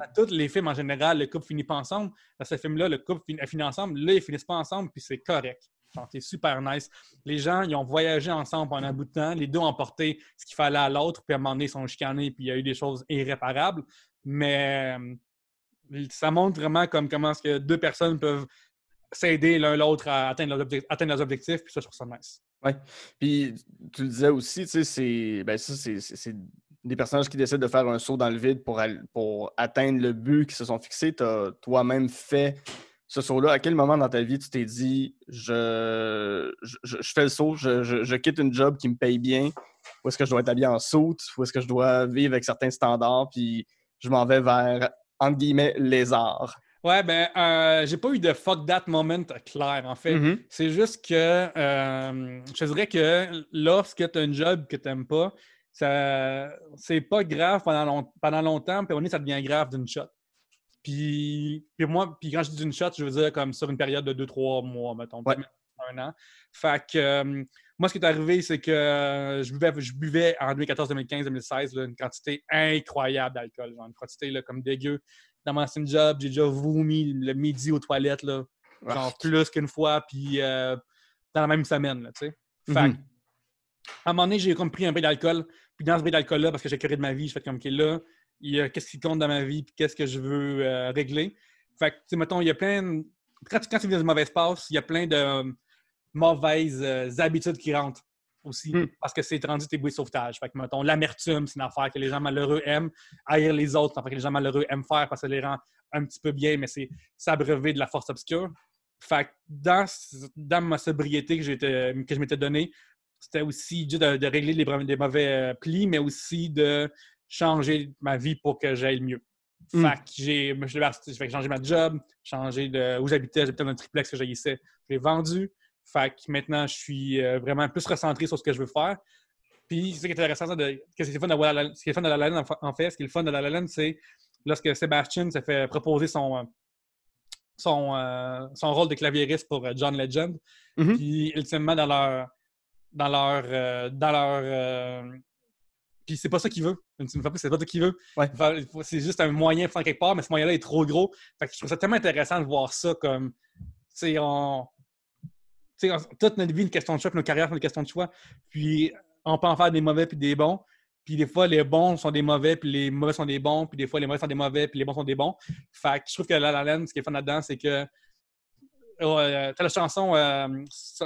à tous les films en général, le couple finit pas ensemble. Dans ce film-là, le couple fin- finit ensemble. Là, ils finissent pas ensemble, puis c'est correct. C'est super nice. Les gens, ils ont voyagé ensemble pendant un bout de temps. Les deux ont porté ce qu'il fallait à l'autre, puis à un moment donné, ils sont chicanés, puis il y a eu des choses irréparables. Mais ça montre vraiment comme comment est-ce que deux personnes peuvent s'aider l'un l'autre à atteindre leurs, objectifs, puis ça, je trouve ça nice. Puis tu le disais aussi, tu sais, c'est ben, c'est- des personnages qui décident de faire un saut dans le vide pour, atteindre le but qu'ils se sont fixés. Tu as toi-même fait ce saut-là. À quel moment dans ta vie tu t'es dit je, fais le saut, je, je- quitte une job qui me paye bien, ou est-ce que je dois être habillé en soute, ou est-ce que je dois vivre avec certains standards, puis je m'en vais vers, entre guillemets, arts. Ouais, ben, euh, j'ai pas eu de fuck that moment clair, en fait. Mhm. C'est juste que euh, je dirais que lorsque tu as un job que tu n'aimes pas, ça c'est pas grave pendant, long- pendant longtemps, puis au nez, ça devient grave d'une shot. Puis, puis moi, puis quand je dis d'une shot, je veux dire comme sur une période de 2-3 mois, mettons. Ouais. un an. Fait que euh, moi, ce qui est arrivé, c'est que euh, je, buvais, je buvais en 2014, 2015, 2016 là, une quantité incroyable d'alcool, genre une quantité là, comme dégueu. Dans mon ancien job, j'ai déjà vomi le midi aux toilettes, là, genre plus qu'une fois, puis euh, dans la même semaine, là, tu sais. Fait que, à un moment donné, j'ai comme pris un peu d'alcool, puis dans ce bris d'alcool-là, parce que j'ai curé de ma vie, je fais comme, OK, là, il y a qu'est-ce qui compte dans ma vie, puis qu'est-ce que je veux euh, régler? Fait que, tu sais, mettons, il y a plein. de- Quand, tu- quand tu vis dans une mauvaise passe, il y a plein de mauvaises euh, habitudes qui rentrent aussi, Hmm. parce que c'est rendu tes bouées de sauvetage. Fait que, mettons, l'amertume, c'est une affaire que les gens malheureux aiment. Haïr les autres, c'est une affaire que les gens malheureux aiment faire parce que ça les rend un petit peu bien, mais c'est s'abreuver de la force obscure. Fait que dans, dans ma sobriété que, que je m'étais donnée, c'était aussi juste de, de régler les, mauvais euh, plis, mais aussi de changer ma vie pour que j'aille mieux. Mm. Fait que j'ai moi, je l'ai- fait que j'ai changé ma job, changé de où j'habitais, j'habitais dans un triplex que j'haïssais, je l'ai vendu. Fait que maintenant, je suis euh, vraiment plus recentré sur ce que je veux faire. Puis, ce qui est intéressant, de, que c'est fun de La ce qui est fun de La La Land, en fait, ce qui est le fun de La La Land, c'est lorsque Sébastien s'est fait proposer son, euh, son, euh, son rôle de claviériste pour John Legend. Mhm. Puis, ultimement, dans leur. Dans leur. euh, dans leur euh, puis, c'est pas ça qu'il veut. C'est pas ça qu'il veut. Ouais. C'est juste un moyen de faire quelque part, mais ce moyen-là est trop gros. Fait que je trouve ça tellement intéressant de voir ça comme. On. Toute notre vie, une question de choix, puis nos carrières sont une question de choix. Puis, on peut en faire des mauvais puis des bons. Puis des fois, les bons sont des mauvais, puis les mauvais sont des bons. Puis des fois, les mauvais sont des mauvais, puis les bons sont des bons. Fait que je trouve que La La Land, ce qui est fun là-dedans, c'est que euh, t'as la chanson euh,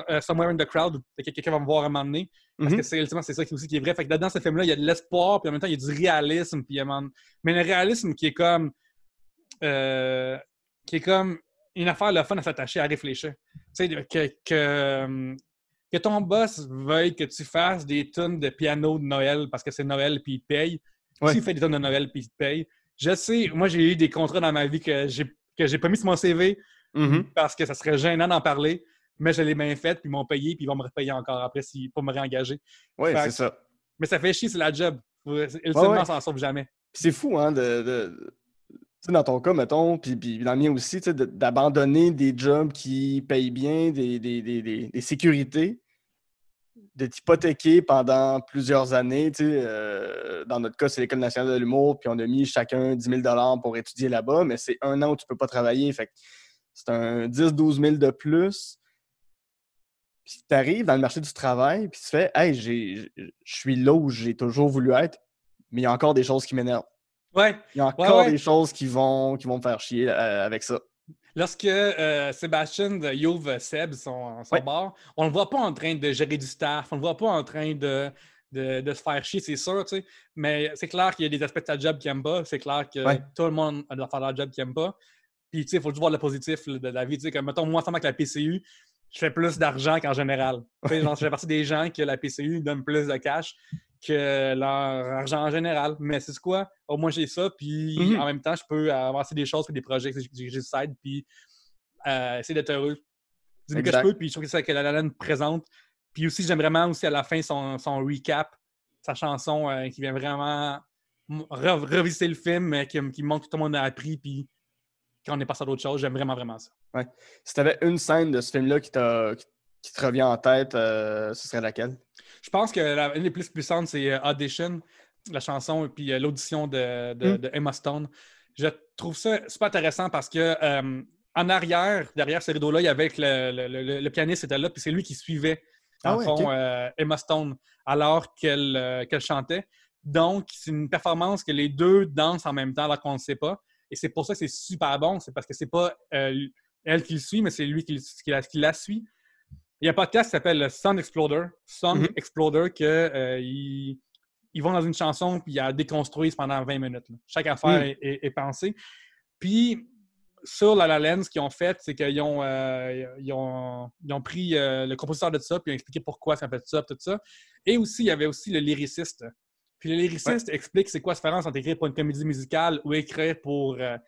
euh, Somewhere in the Crowd, que quelqu'un va me voir à un moment donné. Parce Mhm. que c'est ultimement, c'est ça qui, aussi qui est vrai. Fait que là-dedans, ce film-là, il y a de l'espoir, puis en même temps, il y a du réalisme. Puis a Mais le réalisme qui est comme. euh, qui est comme une affaire le fun à s'attacher, à réfléchir. Tu sais, que, que, que ton boss veuille que tu fasses des tonnes de piano de Noël parce que c'est Noël puis il te paye. Ouais. S'il fait des tonnes de Noël puis il te paye. Je sais, moi, j'ai eu des contrats dans ma vie que j'ai que j'ai pas mis sur mon CV Mhm. parce que ça serait gênant d'en parler, mais je l'ai bien fait, puis ils m'ont payé, puis ils vont me repayer encore après si, pour me réengager. Ouais, Fait c'est ça. Mais ça fait chier, c'est la job. Ultimement, ouais. on s'en sauve jamais. C'est fou, hein, de. de- tu dans ton cas, mettons, puis, dans le mien aussi, d'abandonner des jobs qui payent bien, des, des, des, des- sécurités, de t'hypothéquer pendant plusieurs années. Euh, dans notre cas, c'est l'École nationale de l'humour, puis on a mis chacun 10 000 pour étudier là-bas, mais c'est un an où tu peux pas travailler. Fait c'est un 10-12 000 de plus. Puis tu arrives dans le marché du travail, puis tu fais Hey, je suis là où j'ai toujours voulu être, mais il y a encore des choses qui m'énervent. Ouais. Il y a encore ouais. des choses qui vont, qui vont me faire chier euh, avec ça. Lorsque euh, Sébastien de Youve Seb, son, son Ouais. bar, on le voit pas en train de gérer du staff, on le voit pas en train de, de, de se faire chier, c'est sûr, tu sais. Mais c'est clair qu'il y a des aspects de sa job qu'il aime pas. C'est clair que tout le monde a de faire leur job qu'il aime pas. Puis, tu sais, il faut juste voir le positif de la vie. Tu sais, comme, mettons, moi, ensemble avec la PCU, je fais plus d'argent qu'en général. Genre, je fais partie des gens que la PCU donne plus de cash que leur argent en général. Mais c'est quoi? Au moins, j'ai ça. Puis, Mhm. en même temps, je peux avancer des choses, puis des projets que j'ai side, puis euh, essayer d'être heureux du mieux que je peux. Puis, je trouve que c'est ça que La La Land présente. Puis aussi, j'aime vraiment aussi à la fin son, son recap, sa chanson euh, qui vient vraiment re- revisiter le film, mais qui, qui montre que tout le monde a appris, puis qu'on est passé à d'autres choses. J'aime vraiment, vraiment ça. Si tu avais une scène de ce film-là qui, qui- te revient en tête, euh, ce serait laquelle? Je pense que la, une des plus puissantes, c'est euh, Audition, la chanson, et puis euh, l'audition de, de- Mm. de Emma Stone. Je trouve ça super intéressant parce que euh, en arrière, derrière ce rideau-là, il y avait le, le- le- le pianiste était là, puis c'est lui qui suivait, Ah en ouais, fond, Emma Stone alors qu'elle qu'elle chantait. Donc, c'est une performance que les deux dansent en même temps alors qu'on ne sait pas. Et c'est pour ça que c'est super bon. C'est parce que c'est pas euh, elle qui le suit, mais c'est lui qui, la, qui la suit. Il y a un podcast qui s'appelle le Sound Exploder. Song Mhm. Exploder, que euh, ils, ils vont dans une chanson puis ils la déconstruisent pendant 20 minutes. là. Chaque affaire Mm. est, est- est pensée. Puis, sur La La Land, ce qu'ils ont fait, c'est qu'ils ont, euh, ils ont, ils ont pris euh, le compositeur de ça, puis ils ont expliqué pourquoi ça fait ça, tout ça. Et aussi, il y avait aussi le lyriciste. Puis le lyriciste explique c'est quoi la différence entre écrire pour une comédie musicale ou écrire pour euh,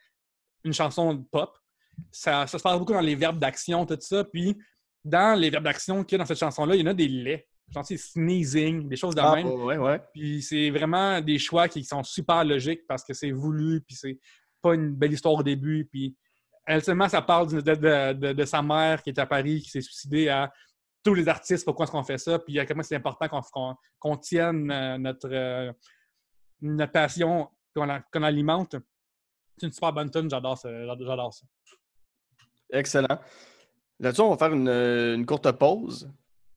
une chanson pop. Ça, ça se passe beaucoup dans les verbes d'action, tout ça. Puis, dans les verbes d'action qu'il y a dans cette chanson-là, il y en a des laits. Genre, c'est sneezing, des choses de Ah, même. ouais, ouais. Puis c'est vraiment des choix qui sont super logiques parce que c'est voulu, puis c'est pas une belle histoire au début. Puis ultimement, ça parle de, de- de- de sa mère qui est à Paris, qui s'est suicidée à tous les artistes, pourquoi est-ce qu'on fait ça, puis à quel point c'est important qu'on tienne euh, notre, euh, notre passion, qu'on alimente. C'est une super bonne tune, j'adore ça. J'adore ça. Excellent. Là-dessus, on va faire une, une courte pause.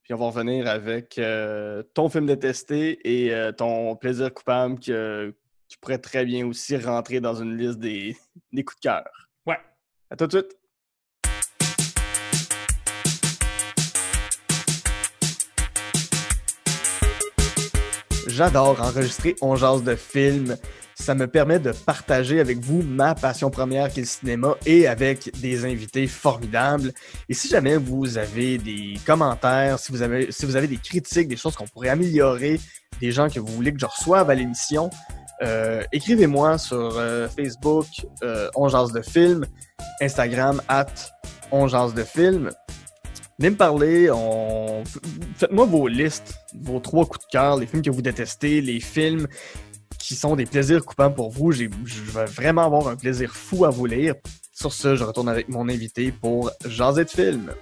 Puis on va revenir avec euh, ton film détesté et euh, ton plaisir coupable que, qui pourrait très bien aussi rentrer dans une liste des, des coups de cœur. Ouais. À tout de suite. J'adore enregistrer On de films. Ça me permet de partager avec vous ma passion première qui est le cinéma et avec des invités formidables. Et si jamais vous avez des commentaires, si vous avez, si vous avez des critiques, des choses qu'on pourrait améliorer, des gens que vous voulez que je reçoive à l'émission, euh, écrivez-moi sur euh, Facebook, euh, de film, Instagram, at On de film. Venez me parler, faites-moi vos listes, vos trois coups de cœur, les films que vous détestez, les films qui sont des plaisirs coupants pour vous. Je vais vraiment avoir un plaisir fou à vous lire. Sur ce, je retourne avec mon invité pour jaser de films.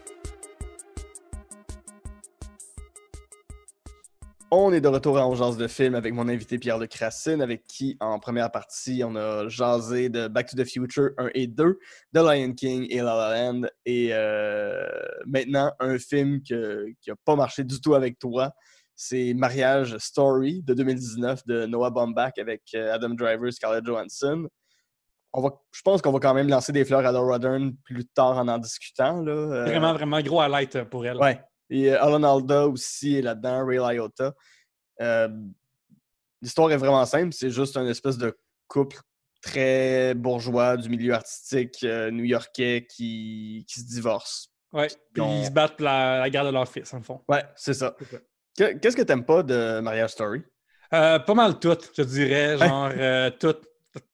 On est de retour à On jase de film avec mon invité Pierre Le Crassine, avec qui, en première partie, on a jasé de Back to the Future 1 et 2, The Lion King et La La Land, et euh, maintenant, un film que- qui n'a pas marché du tout avec toi, c'est Mariage Story de 2019 de Noah Baumbach avec euh, Adam Driver et Scarlett Johansson. On va, je pense qu'on va quand même lancer des fleurs à Laura Dern plus tard en en discutant. Là. Euh, Vraiment, vraiment gros highlight pour elle. Ouais. Et euh, Alan Alda aussi est là-dedans, Ray Liotta. Euh, L'histoire est vraiment simple, c'est juste un espèce de couple très bourgeois du milieu artistique euh, new-yorkais qui, qui se divorce. Ouais. Puis On- ils se battent pour la, la garde de leur fils, en fond. Ouais, c'est ça. Qu'est-ce que t'aimes pas de Mariage Story? Euh, pas mal tout, je dirais. Genre, tout.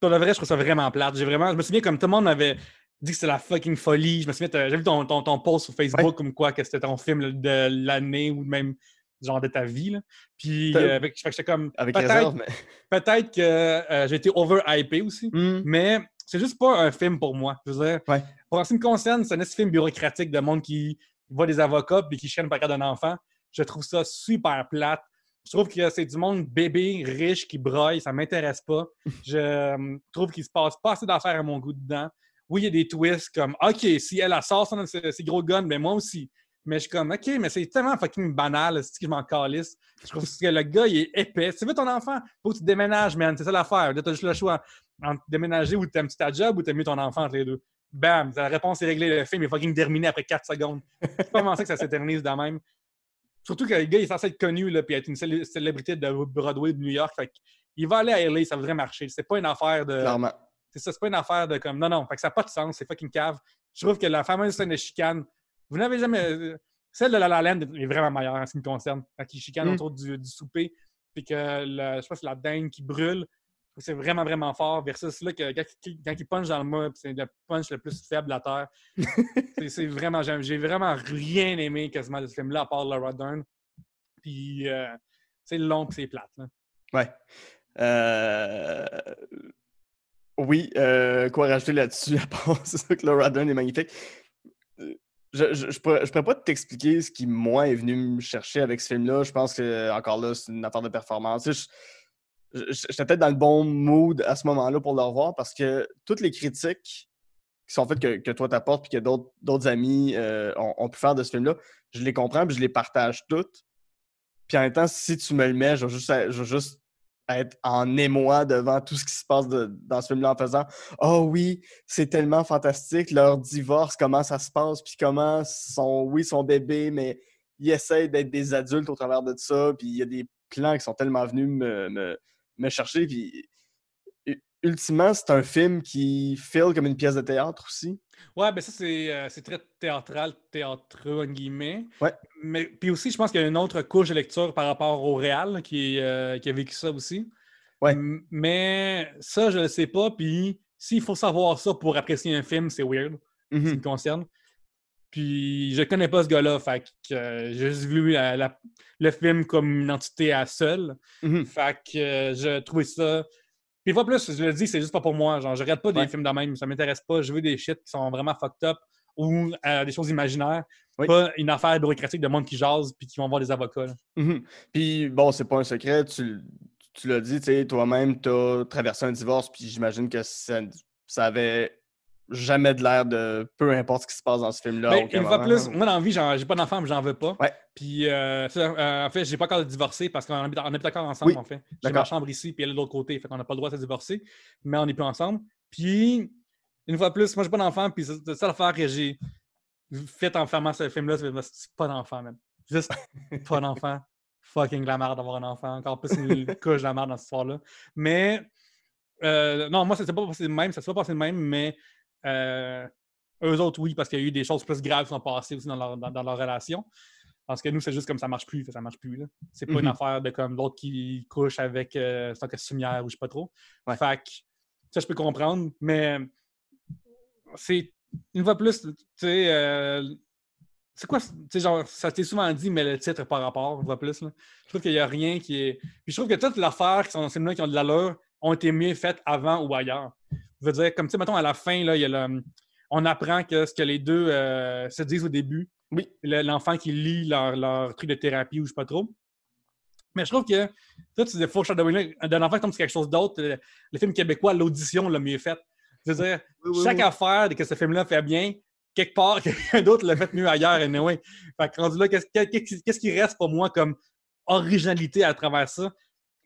Pour le vrai, je trouve ça vraiment plate. J'ai vraiment... Je me souviens comme tout le monde m'avait dit que c'était la fucking folie. Je me souviens, j'ai vu ton, ton, ton post sur Facebook Ouais. comme quoi que c'était ton film de l'année ou même genre de ta vie. là. Puis, euh, j'étais comme. Avec Peut-être réserve, mais. peut-être que euh, j'ai été over-hypé aussi. Hmm, Mais c'est juste pas un film pour moi. Je veux dire, Ouais. pour ce qui me concerne, c'est un film bureaucratique de monde qui voit des avocats et qui chienne par d'un enfant. Je trouve ça super plate. Je trouve que c'est du monde bébé, riche, qui broille. Ça m'intéresse pas. Je euh, trouve qu'il se passe pas assez d'affaires à mon goût dedans. Oui, il y a des twists comme OK, si elle a sort son- ses, ses gros guns, ben moi aussi. Mais je suis comme OK, mais c'est tellement fucking banal, c'est que je m'en calisse? Je trouve que le gars, il est épais. Tu veux ton enfant? Faut que tu déménages, man. C'est ça l'affaire. Là, t'as juste le choix entre déménager ou t'aimes-tu ta job ou t'aimes mieux ton enfant entre les deux. Bam! La réponse est réglée. Le film est fucking terminé après 4 secondes. C'est pas ça que ça s'éternise de même. Surtout que le gars, il est censé être connu, là, puis être une célé- célébrité de Broadway de New York. Fait il va aller à LA, ça devrait marcher. C'est pas une affaire de. Clairement. C'est ça, c'est pas une affaire de comme. Non, non, fait que ça n'a pas de sens, c'est fucking cave. Je trouve que la fameuse scène de chicane, vous n'avez jamais. euh, Celle de La La Land est vraiment meilleure en ce qui me concerne. Quand ils chicanent Mm. autour du, du souper, puis que le- je sais pas, c'est la dingue qui brûle. C'est vraiment, vraiment fort. Versus là, que, quand, quand il punch dans le mât, puis c'est le punch le plus faible de la Terre. C'est- vraiment. J'ai vraiment rien aimé quasiment de ce film-là, à part Laura Dern. Puis euh, c'est long, puis c'est plate. là. Ouais. Euh, Oui, euh, quoi rajouter là-dessus, à part que Laura Dern est magnifique. Je, je, je pourrais, pas t'expliquer ce qui, moi, est venu me chercher avec ce film-là. Je pense que, encore là, c'est une affaire de performance. J'étais peut-être dans le bon mood à ce moment-là pour le revoir parce que toutes les critiques qui sont faites que, que toi t'apportes puis que d'autres amis euh, ont, pu faire de ce film-là, je les comprends puis je les partage toutes. Puis en même temps, si tu me le mets, je juste, je vais juste être en émoi devant tout ce qui se passe dans ce film-là en faisant Oh oui, c'est tellement fantastique, leur divorce, comment ça se passe, puis comment son, oui, son bébé, mais ils essayent d'être des adultes au travers de ça, puis il y a des plans qui sont tellement venus me, me, me chercher, puis ultimement, c'est un film qui file comme une pièce de théâtre aussi. Ouais, ben ça, c'est euh, très théâtral, théâtreux, en guillemets. Ouais. Mais puis aussi, je pense qu'il y a une autre couche de lecture par rapport au réel là, qui, euh, qui a vécu ça aussi. Ouais. M- Mais ça, je ne le sais pas. Puis s'il faut savoir ça pour apprécier un film, c'est weird, en ce qui me concerne. Puis je connais pas ce gars-là, fait que euh, j'ai juste vu la- la- le film comme une entité à seule. Mhm. Fait que je trouvais ça. Puis pas plus, je le dis, c'est juste pas pour moi. Genre, je regarde pas des films de même, ça m'intéresse pas. Je veux des shit qui sont vraiment fucked up. ou à des choses imaginaires. Oui. Pas une affaire bureaucratique de monde qui jase puis qui vont voir des avocats. Mhm. Puis bon, c'est pas un secret, tu, tu l'as dit, tu sais, toi-même, tu as traversé un divorce, puis j'imagine que ça, ça avait jamais de l'air de peu importe ce qui se passe dans ce film-là. Ben, une fois plus, moi dans la vie, j'ai pas d'enfant, mais j'en veux pas. Ouais. Puis euh, euh, en fait, j'ai pas encore divorcé parce qu'on habite, on habite encore ensemble, Oui, en fait. J'ai ma chambre ici, puis elle est de l'autre côté. Fait qu'on n'a pas le droit de se divorcer, mais on n'est plus ensemble. Puis, une fois plus, moi j'ai pas d'enfant, puis c'est c'est ça l'affaire que j'ai fait en fermant ce film-là, c'est c'est pas d'enfant, même. Juste pas d'enfant. Fucking la merde d'avoir un enfant. Encore plus une couche de la merde dans cette histoire-là. Mais euh, non, moi, ça s'est pas passé de même, ça s'est pas passé de même, mais euh, eux autres, oui, parce qu'il y a eu des choses plus graves qui sont passées aussi dans leur, dans, dans leur relation. Parce que nous, c'est juste comme ça marche plus, ça marche plus. là. C'est pas une Mhm. affaire de comme l'autre qui couche avec euh, son costumière ou je sais pas trop. Ouais. Fait que ça, je peux comprendre, mais c'est une fois plus, tu sais, euh, c'est quoi, tu sais, genre, ça t'est souvent dit, mais le titre par rapport, une fois plus. Là. Je trouve qu'il n'y a rien qui est. Puis je trouve que toutes les affaires qui sont dans ce film-là qui ont de l'allure ont été mieux faites avant ou ailleurs. Je veux dire, comme tu sais, mettons, à la fin, là, il y a le- on apprend que ce que les deux euh, se disent au début, Oui. le- l'enfant qui lit leur, leur truc de thérapie ou je sais pas trop. Mais je trouve que toi, tu disais foreshadowing d'un enfant comme c'est quelque chose d'autre. Le, le film québécois, l'audition l'a mieux fait. Je veux dire, Oui, oui, chaque affaire que ce film-là fait bien, quelque part, quelqu'un d'autre l'a fait mieux ailleurs. Anyway. Fait que rendu là, qu'est-ce qui reste pour moi comme originalité à travers ça?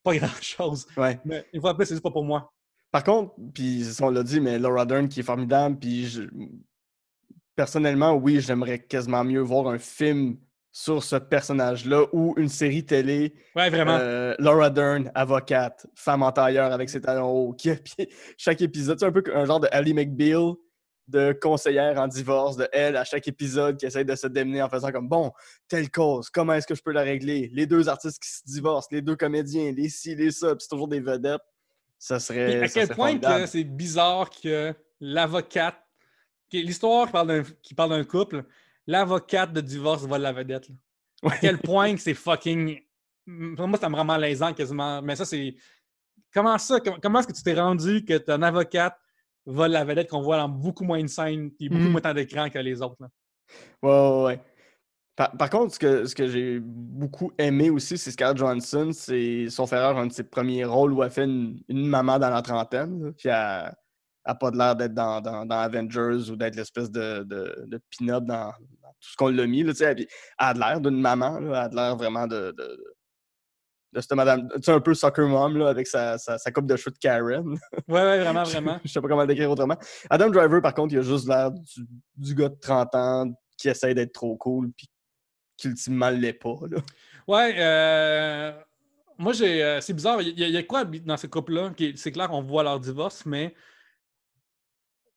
Pas grand-chose. Ouais. Mais une fois de plus, c'est juste pas pour moi. Par contre, puis on l'a dit, mais Laura Dern qui est formidable, puis je- personnellement, oui, j'aimerais quasiment mieux voir un film sur ce personnage-là ou une série télé. Ouais, vraiment. euh, Laura Dern, avocate, femme en tailleur avec ses talons hauts, qui puis chaque épisode, c'est un peu un genre de Ali McBeal de conseillère en divorce de elle à chaque épisode qui essaie de se démener en faisant comme bon, telle cause, comment est-ce que je peux la régler? Les deux artistes qui se divorcent, les deux comédiens, les ci, les ça, puis c'est toujours des vedettes. Ça serait. À quel point que c'est bizarre que l'avocate, l'histoire qui parle d'un- couple, l'avocate de divorce vole la vedette. là. À quel point que c'est fucking. Moi, ça me rend malaisant quasiment. Mais ça, c'est. Comment ça? Comment, est-ce que tu t'es rendu que ton avocate vole la vedette qu'on voit dans beaucoup moins de scènes et beaucoup Mhm. moins de temps d'écran que les autres? là? Ouais, ouais, ouais. Par, par contre, ce que, ce que j'ai beaucoup aimé aussi, c'est Scarlett Johansson. C'est son frère, un de ses premiers rôles où elle fait une, une maman dans la trentaine. là, Puis elle n'a pas de l'air d'être dans, dans- dans Avengers ou d'être l'espèce de, de, de pin-up dans, dans tout ce qu'on l'a mis. Là. Puis elle a de l'air d'une maman. là, Elle a de l'air vraiment de, de, de- de cette madame. Tu sais, un peu soccer mom là, avec sa, sa, sa coupe de cheveux de Karen. Ouais, ouais, vraiment, vraiment. Je sais pas comment le décrire autrement. Adam Driver, par contre, il a juste l'air du, du gars de 30 ans qui essaie d'être trop cool puis qui ultimement l'est pas. Là. Ouais, euh, moi, j'ai. euh, c'est bizarre. Il y, a- il y a quoi dans ce couple-là? qui- C'est clair qu'on voit leur divorce, mais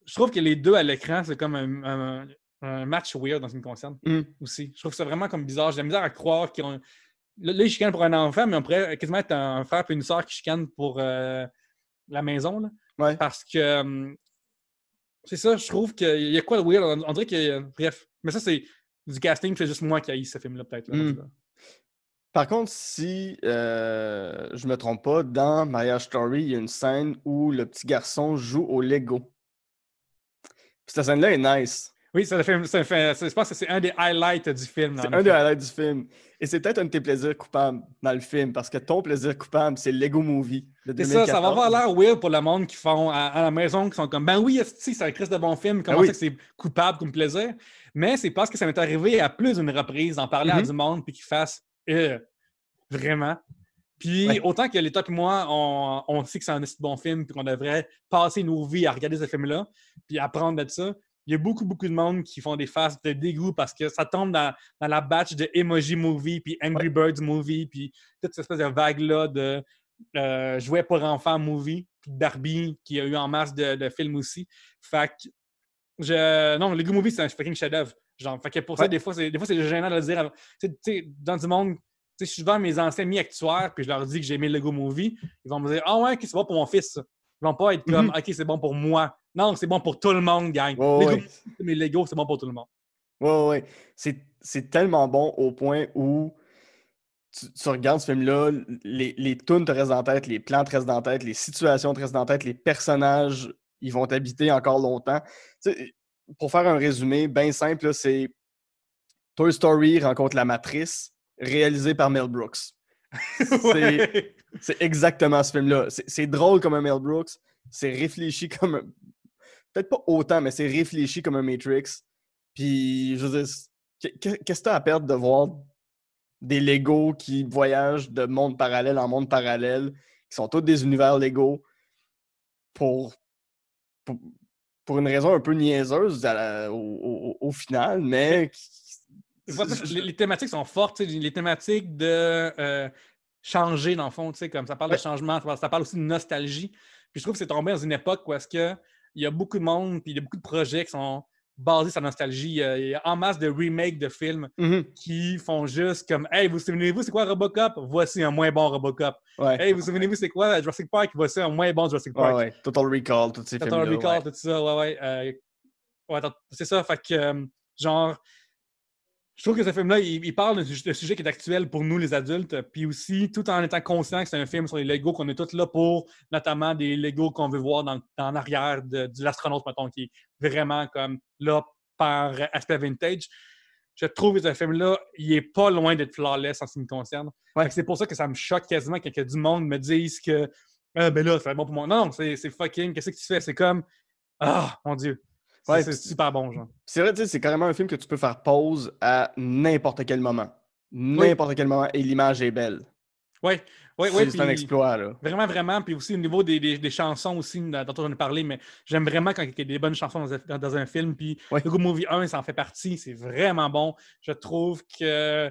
je trouve que les deux à l'écran, c'est comme un, un- un match weird dans ce qui me concerne Mm. aussi. Je trouve ça vraiment comme bizarre. J'ai la misère à croire qu'ils ont. Là, ils chicanent pour un enfant, mais on pourrait quasiment être un frère et une soeur qui chicanent pour euh, la maison. Là. Ouais. Parce que. hum, c'est ça, je trouve qu'il y a quoi de weird? On, on dirait a. Bref. Mais ça, c'est du casting, c'est juste moi qui haïs ce film-là, peut-être. Mm. là. Par contre, si euh, je me trompe pas, dans Marriage Story, il y a une scène où le petit garçon joue au Lego. Puis cette scène-là est nice. Oui, ça fait, ça fait- ça- je pense que c'est un des highlights du film. C'est un des highlights du film. Et c'est peut-être un de tes plaisirs coupables dans le film, parce que ton plaisir coupable, c'est Lego Movie C'est ça, ça va 2014. avoir l'air weird pour le monde qui font à, à la maison, qui sont comme Ben oui, c'est un Christ de bon film, comment Ah oui. ça que c'est coupable comme plaisir? Mais c'est parce que ça m'est arrivé à plus d'une reprise d'en parler à Mhm. du monde puis qu'ils fassent Euh, vraiment. Puis Ouais. autant que les top et moi, on, on sait que c'est un bon film puis qu'on devrait passer nos vies à regarder ce film-là puis apprendre de ça. Il y a beaucoup, beaucoup de monde qui font des faces de dégoût parce que ça tombe dans, dans la batch de Emoji Movie, puis Angry Birds Movie, puis toute cette espèce de vague-là de euh, jouets pour enfants movie, puis Barbie, qui a eu en masse de, de films aussi. Fait que, je... non, Lego Movie, c'est un fucking chef-d'œuvre. Genre, fait que pour ça, des fois, c'est, des fois, c'est gênant de le dire. Tu sais, dans du monde, tu sais, devant mes anciens amis actuaires, puis je leur dis que j'ai aimé Lego Movie, ils vont me dire Ah ouais, ok, c'est bon pour mon fils. Ils vont pas être comme Mhm. Ok, c'est bon pour moi. Non, c'est bon pour tout le monde, gang. Lego ouais. Mais Lego, c'est bon pour tout le monde. Ouais, ouais, ouais. C'est, tellement bon au point où tu, tu regardes ce film-là, les, les tunes te restent en tête, les plans te restent dans la tête, les situations te restent dans la tête, les personnages, ils vont t'habiter encore longtemps. Pour faire un résumé bien simple, c'est Toy Story rencontre la matrice, réalisé par Mel Brooks. C'est exactement ce film-là. C'est drôle comme un Mel Brooks, c'est réfléchi comme un... Peut-être pas autant, mais c'est réfléchi comme un Matrix. Puis, je veux dire, qu'est-ce que t'as à perdre de voir des Lego qui voyagent de monde parallèle en monde parallèle, qui sont tous des univers Lego, pour, pour, pour une raison un peu niaiseuse la- au, au- au final, mais... les, les thématiques sont fortes, les thématiques de euh, changer, dans le fond, comme ça parle Ouais. de changement, ça parle- ça parle aussi de nostalgie. Puis je trouve que c'est tombé dans une époque où est-ce que il y a beaucoup de monde, puis il y a beaucoup de projets qui sont basés sur la nostalgie. Il y a, en masse de remakes de films Mhm, qui font juste comme Hey, vous souvenez-vous, c'est quoi Robocop? Voici un moins bon Robocop. ouais. Hey, vous souvenez-vous, c'est quoi Jurassic Park? Voici un moins bon Jurassic Park. ouais. Total Recall, tous ces Total films-là. Recall, ouais. tout ça, ouais, ouais. euh, ouais, c'est ça, fait que, euh, genre, je trouve que ce film-là, il, il parle d'un sujet, qui est actuel pour nous, les adultes, puis aussi, tout en étant conscient que c'est un film sur les Legos, qu'on est tous là pour, notamment, des Legos qu'on veut voir dans, dans l'arrière de, de l'astronaute, mettons, qui est vraiment comme là par aspect vintage. Je trouve que ce film-là, il est pas loin d'être flawless en ce qui me concerne. Ouais. Que C'est pour ça que ça me choque quasiment quand que du monde me dise que ah, ben là, c'est bon pour moi. Non, c'est c'est fucking, qu'est-ce que tu fais? C'est comme Ah, mon Dieu. C'est Ouais, c'est super bon, genre. C'est vrai, tu sais, c'est carrément un film que tu peux faire pause à n'importe quel moment. N'importe quel moment, et l'image est belle. Oui, oui, oui. c'est un exploit, là. Vraiment, vraiment. Puis aussi au niveau des, des- des chansons aussi, dont on a parlé, mais j'aime vraiment quand il y a des bonnes chansons dans un, dans- dans un film. Puis Ouais. The Good Movie 1, ça en fait partie. C'est vraiment bon. Je trouve que,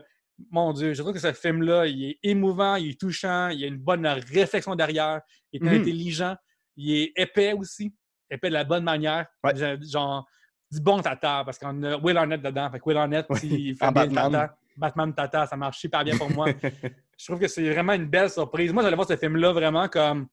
mon Dieu, je trouve que ce film-là, il est émouvant, il est touchant, il y a une bonne réflexion derrière, il est Mhm. intelligent, il est épais aussi, épais de la bonne manière. Ouais. Genre- du bon tata, parce qu'on a Will Arnett dedans. Fait que Will Arnett, Ouais, il fait en bien le Batman. tata. Batman tata, ça marche super bien pour moi. Je trouve que c'est vraiment une belle surprise. Moi, j'allais voir ce film-là vraiment comme.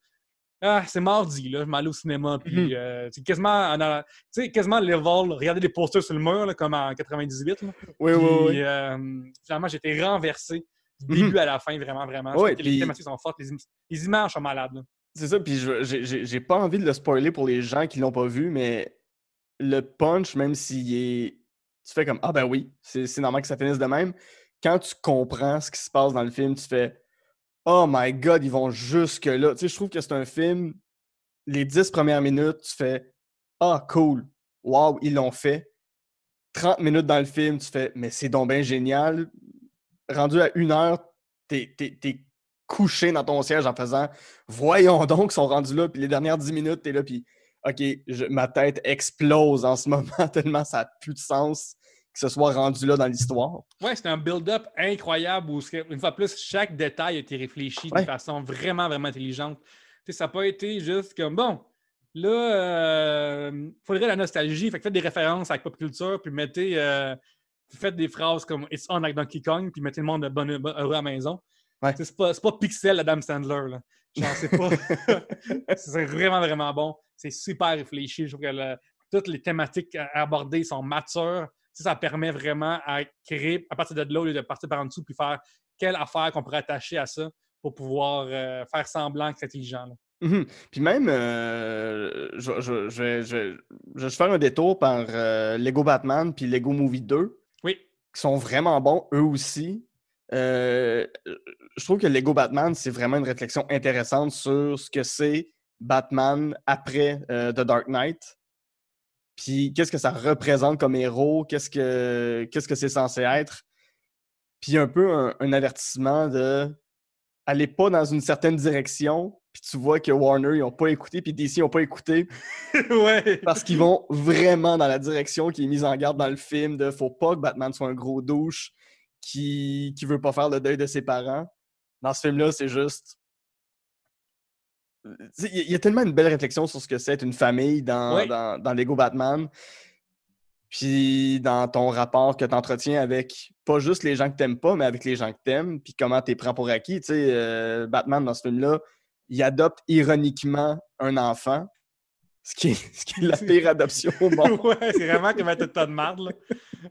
Ah, c'est mardi, là. Je m'allais au cinéma. Puis, Mhm. euh, c'est quasiment, tu sais, quasiment level, regarder des posters sur le mur, là, comme en 98. là. Oui, Puis, oui, oui. euh, finalement, été renversé du Mhm. début à la fin, vraiment, vraiment. Trouve que les puis- thématiques sont fortes, les, im- les images sont malades. là. C'est ça, puis j'ai- pas envie de le spoiler pour les gens qui l'ont pas vu, mais le punch, même s'il est. Tu fais comme Ah ben oui, c'est normal que ça finisse de même. Quand tu comprends ce qui se passe dans le film, tu fais Oh my god, ils vont jusque-là. Tu sais, je trouve que c'est un film. Les dix premières minutes, tu fais Ah cool, wow, ils l'ont fait. 30 minutes dans le film, tu fais Mais c'est donc bien génial. Rendu à une heure, t'es couché dans ton siège en faisant Voyons donc, ils sont rendus là, puis les dernières 10 minutes, t'es là, puis OK, je- ma tête explose en ce moment tellement ça n'a plus de sens que ce soit rendu là dans l'histoire. Ouais, c'est un build-up incroyable où, une fois de plus, chaque détail a été réfléchi Ouais. de façon vraiment, vraiment intelligente. Tu sais, ça n'a pas été juste comme bon, là, il faudrait la nostalgie. Fait que faites des références avec pop culture, puis mettez. euh, faites des phrases comme It's on avec Donkey Kong, puis mettez le monde de bonne, bon- heureux à la maison. Ouais. C'est pas, pas Pixel Adam Sandler. Là. Genre, c'est pas. c'est vraiment, vraiment bon. C'est super réfléchi. Je trouve que le- toutes les thématiques abordées sont matures. Tu sais, ça permet vraiment à créer, à partir de là, au lieu de partir par en dessous, puis faire quelle affaire qu'on pourrait attacher à ça pour pouvoir euh, faire semblant que c'est intelligent. là. Mhm. Puis même, euh, je, je- je vais, je je vais faire un détour par euh, Lego Batman puis Lego Movie 2, Oui, qui sont vraiment bons, eux aussi. Euh, je trouve que Lego Batman, c'est vraiment une réflexion intéressante sur ce que c'est Batman après euh, The Dark Knight. Puis qu'est-ce que ça représente comme héros, qu'est-ce que qu'est-ce que c'est censé être. Puis un peu un, un avertissement de aller pas dans une certaine direction, puis tu vois que Warner, ils n'ont pas écouté, puis DC, ils n'ont pas écouté, ouais. parce qu'ils vont vraiment dans la direction qui est mise en garde dans le film de faut pas que Batman soit un gros douche qui, qui veut pas faire le deuil de ses parents. Dans ce film-là, c'est juste. Il y a- tellement une belle réflexion sur ce que c'est être une famille dans, Ouais. dans, dans Lego Batman. Puis dans ton rapport que tu entretiens avec pas juste les gens que t'aimes pas, mais avec les gens que t'aimes, puis comment tu prends pour acquis. Tu sais, euh, Batman, dans ce film-là, il adopte ironiquement un enfant, ce qui est, ce qui est la pire adoption au monde. ouais, c'est vraiment comme un tas de marde. Là.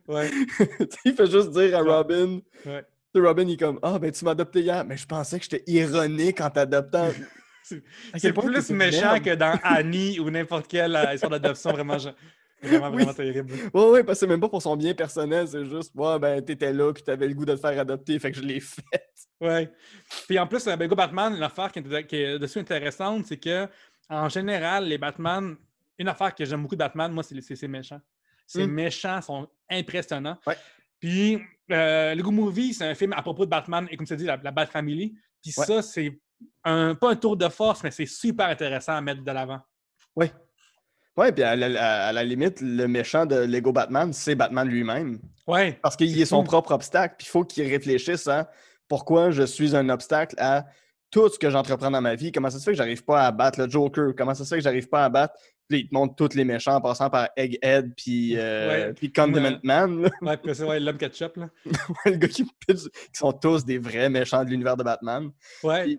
Ouais. Il fait juste dire à. Robin, Ouais. Robin, il est comme Ah, ben tu m'as adopté hier, mais je pensais que j'étais ironique en t'adoptant. C'est- plus méchant que dans Annie ou n'importe quelle euh, histoire d'adoption, vraiment. Vraiment, Oui. vraiment terrible. Ouais, ouais, parce que c'est même pas pour son bien personnel, c'est juste, ouais, ben, t'étais là, puis t'avais le goût de te faire adopter, fait que je l'ai fait. Ouais. Puis en plus, euh, ben, Go Batman, une affaire qui est, qui est dessus intéressante, c'est que en général, les Batman, une affaire que j'aime beaucoup de Batman, moi, c'est c'est ses méchants. Ces Mm. méchants sont impressionnants. Ouais. Puis euh, Lego Movie, c'est un film à propos de Batman et comme tu dit, la, la Bat Family. Puis Ouais. ça, c'est un, pas un tour de force, mais c'est super intéressant à mettre de l'avant. Ouais. Ouais, puis à la, à- à la limite, le méchant de Lego Batman, c'est Batman lui-même. Ouais. Parce qu'il est son propre obstacle, puis il faut qu'il réfléchisse à pourquoi je suis un obstacle à tout ce que j'entreprends dans ma vie? Comment ça se fait que j'arrive pas à battre le Joker? Comment ça se fait que j'arrive pas à battre? Puis il te montre tous les méchants en passant par Egghead puis, euh, Ouais, puis Condiment Man. là. Ouais, puis c'est ouais, l'homme ketchup, là. le gars qui pitch, qui sont tous des vrais méchants de l'univers de Batman. Ouais. Puis-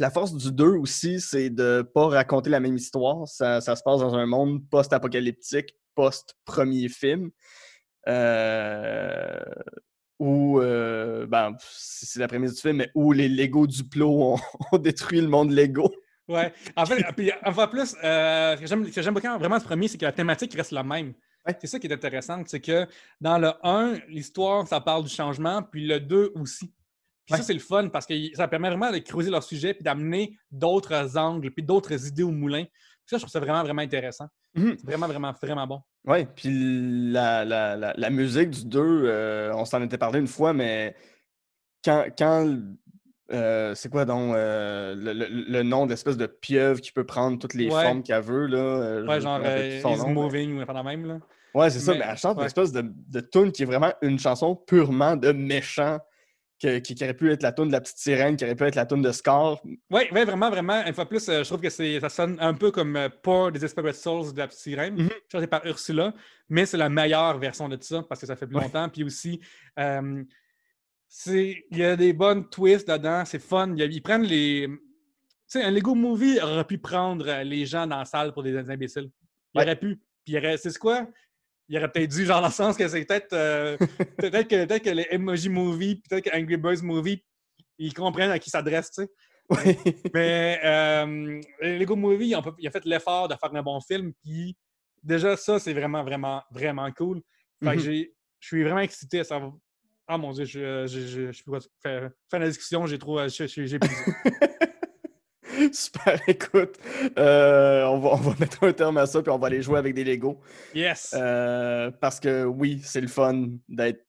la force du 2 aussi, c'est de pas raconter la même histoire. Ça, ça se passe dans un monde post-apocalyptique, post-premier film. Euh, où, euh, ben, c'est c'est la prémisse du film, mais où les Lego Duplo ont, ont détruit le monde Lego. Ouais. En fait, puis, enfin plus, euh, ce que j'aime beaucoup vraiment ce premier, c'est que la thématique reste la même. Ouais. C'est ça qui est intéressant, c'est que dans le 1, l'histoire, ça parle du changement, puis le 2 aussi. Puis Ouais. ça, c'est le fun parce que ça permet vraiment de creuser leur sujet puis d'amener d'autres angles, puis d'autres idées au moulin. Puis ça, je trouve ça vraiment, vraiment intéressant. Mhm. C'est vraiment, vraiment, vraiment bon. Ouais, puis la, la, la, la musique du 2, euh, on s'en était parlé une fois, mais quand. quand euh, c'est quoi donc euh, le, le- le nom de l'espèce de pieuvre qui peut prendre toutes les Ouais. formes qu'elle veut? Là, euh, Ouais, genre plus euh, Is nom, mais- Moving ou pas même. Là. Ouais, c'est ça, Mais- elle chante une espèce de, de tune qui est vraiment une chanson purement de méchant, que- qui, qui aurait pu être la tune de la petite sirène, qui aurait pu être la tune de Scar. Oui, ouais, vraiment, vraiment. Une fois plus, euh, je trouve que c'est, ça sonne un peu comme Pour des Desperate Souls de la petite sirène, Mhm. chantée par Ursula, mais c'est la meilleure version de ça parce que ça fait plus longtemps. Puis aussi, il y a des bonnes twists dedans, c'est fun. A- ils prennent les. Tu sais, un Lego Movie aurait pu prendre les gens dans la salle pour des imbéciles. Il Ouais. aurait pu. Puis il aurait. C'est quoi? Il aurait peut-être dû, genre, dans le sens que c'est peut-être. euh, peut-être, que, peut-être que les Emoji Movie, peut-être que Angry Birds Movie, ils comprennent à qui s'adresse, tu sais. Mais euh, Lego Movie, on peut- il a fait l'effort de faire un bon film, puis déjà ça, c'est vraiment, vraiment, vraiment cool. Fait que Mhm. j'ai- je suis vraiment excité à savoir. Ah mon dieu, je, je, je, je sais pas quoi faire. Faire la discussion, j'ai trop. euh, je- je- J'ai. Super, écoute, euh, on, va, on va mettre un terme à ça, puis on va aller jouer avec des Lego. Yes! Euh, parce que oui, c'est le fun d'être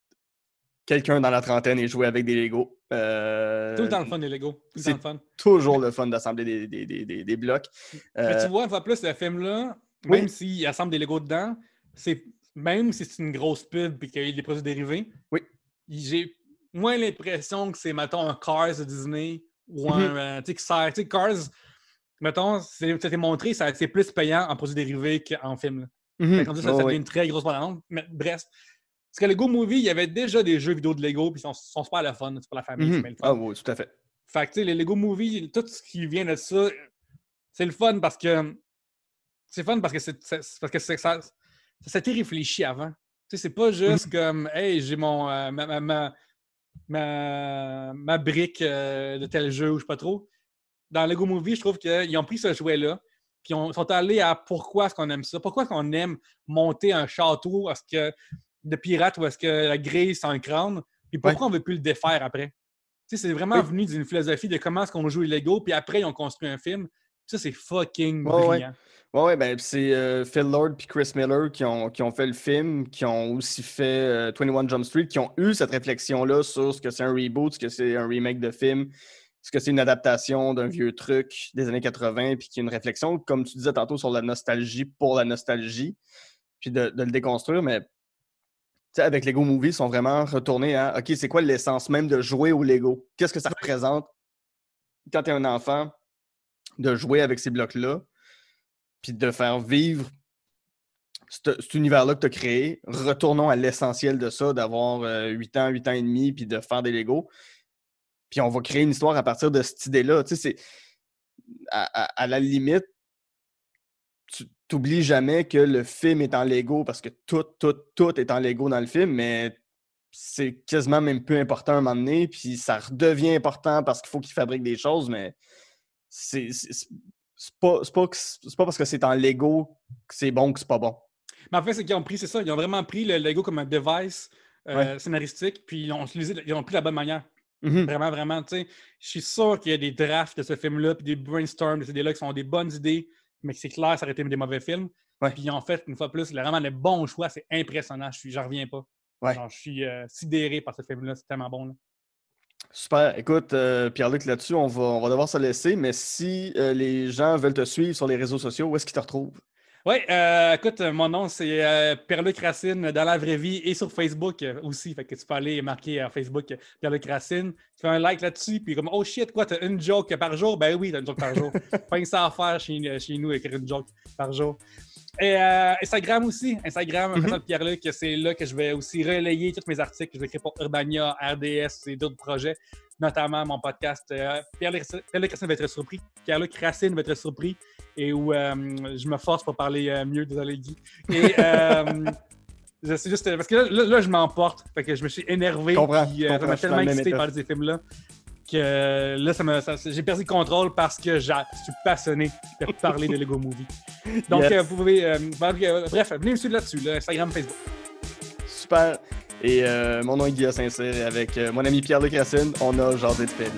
quelqu'un dans la trentaine et jouer avec des Lego. Euh, Tout le temps le fun, les Lego. Tout le temps c'est le fun. Toujours le fun d'assembler des, des- des- des- des blocs. Mais Euh, tu vois, une fois plus, le film-là, oui. même s'il assemble des Legos dedans, c'est même si c'est une grosse pub et qu'il y a des produits dérivés, Oui. J'ai moins l'impression que c'est, mettons, un Cars de Disney ou un. euh, tu sais, qui sert- tu sais, Cars, mettons, ça t'est montré, ça- c'est plus payant en produits dérivés qu'en film. mhm, que rendu, ça, ça ouais. une très grosse bande Mais bref. Parce que Lego Movie, il y avait déjà des jeux vidéo de Lego, puis ils sont, sont super le fun. C'est pour la famille, Mhm. le Ah oui, tout à fait. Fait que, tu sais, les Lego Movie, tout ce qui vient de ça, c'est le fun parce que. C'est fun parce que c'est parce que c'est- ça, ça s'était réfléchi avant. Tu sais, c'est pas juste comme, hey, j'ai mon. euh, ma, ma, ma, ma- brique euh, de tel jeu ou je sais pas trop. Dans Lego Movie, je trouve qu'ils ont pris ce jouet-là, puis ils sont allés à pourquoi est-ce qu'on aime ça, pourquoi est-ce qu'on aime monter un château est-ce que, de pirate ou est-ce que la grille c'est un crâne, puis pourquoi on veut plus le défaire après? Tu sais, c'est vraiment venu d'une philosophie de comment est-ce qu'on joue les Lego, puis après, ils ont construit un film. Ça, c'est fucking Ouais, ouais. brillant. Ouais, ouais, ben c'est euh, Phil Lord et Chris Miller qui ont, qui ont fait le film, qui ont aussi fait euh, 21 Jump Street, qui ont eu cette réflexion-là sur ce que c'est un reboot, ce que c'est un remake de film, ce que c'est une adaptation d'un vieux truc des années 80, puis qui est une réflexion, comme tu disais tantôt, sur la nostalgie pour la nostalgie, puis de, de le déconstruire, mais tu sais, avec Lego Movie, ils sont vraiment retournés à OK, c'est quoi l'essence même de jouer au Lego? Qu'est-ce que ça représente quand tu es un enfant de jouer avec ces blocs-là? Puis de faire vivre cet, univers-là que tu as créé. Retournons à l'essentiel de ça, d'avoir euh, 8 ans, 8 ans et demi, puis de faire des Legos. Puis on va créer une histoire à partir de cette idée-là. Tu sais, c'est. À, la limite, tu t'oublies jamais que le film est en Lego parce que tout, tout, tout est en Lego dans le film, mais c'est quasiment même peu important à un moment donné, puis ça redevient important parce qu'il faut qu'ils fabriquent des choses, mais c'est c'est- pas, pas, pas parce que c'est en Lego que c'est bon que c'est pas bon. Mais en fait, c'est qu'ils ont pris, c'est ça, ils ont vraiment pris le Lego comme un device euh, scénaristique, puis ils ont utilisé, ils ont pris la bonne manière. Mhm. Vraiment, vraiment, tu sais. Je suis sûr qu'il y a des drafts de ce film-là, puis des brainstorms de ces idées-là qui sont des bonnes idées, mais que c'est clair, ça aurait été des mauvais films. Ouais. Puis en fait, une fois plus, vraiment les bons choix, c'est impressionnant. Je suis, j'en reviens pas. Ouais. Genre, je suis euh, sidéré par ce film-là, c'est tellement bon. Là. Super. Écoute, euh, Pierre-Luc, là-dessus, on va, on va devoir se laisser, mais si euh, les gens veulent te suivre sur les réseaux sociaux, où est-ce qu'ils te retrouvent? Oui, euh, écoute, mon nom, c'est Pierre-Luc Racine dans la vraie vie et sur Facebook aussi. Fait que tu peux aller marquer à Facebook Pierre-Luc Racine. Tu fais un like là-dessus, puis comme, oh shit, quoi, t'as une joke par jour? Ben oui, t'as une joke par jour. Pas ça à faire chez, chez nous, écrire une joke par jour. Et euh, Instagram aussi. Instagram, mm Pierre-Luc, c'est là que je vais aussi relayer tous mes articles que je vais écrire pour Urbania, RDS et d'autres projets, notamment mon podcast euh, Pierre-Luc Racine va être surpris. Pierre-Luc Racine va être surpris et où euh, je me force pour parler mieux, désolé Guy. Et je sais juste parce que là, là, là, je m'emporte, fait que je me suis énervé. Comprends, puis, comprends, ça m'a tellement excité par ces films-là que là, ça me- ça- j'ai perdu le contrôle parce que je suis passionné de parler de Lego Movie. Donc, Yes. euh, vous pouvez. euh, bref, euh, bref, venez me suivre là-dessus, là, Instagram, Facebook. Super. Et euh, mon nom est Guillaume Saint-Cyr et avec mon ami Pierre-Luc Racine, on a jasé de film.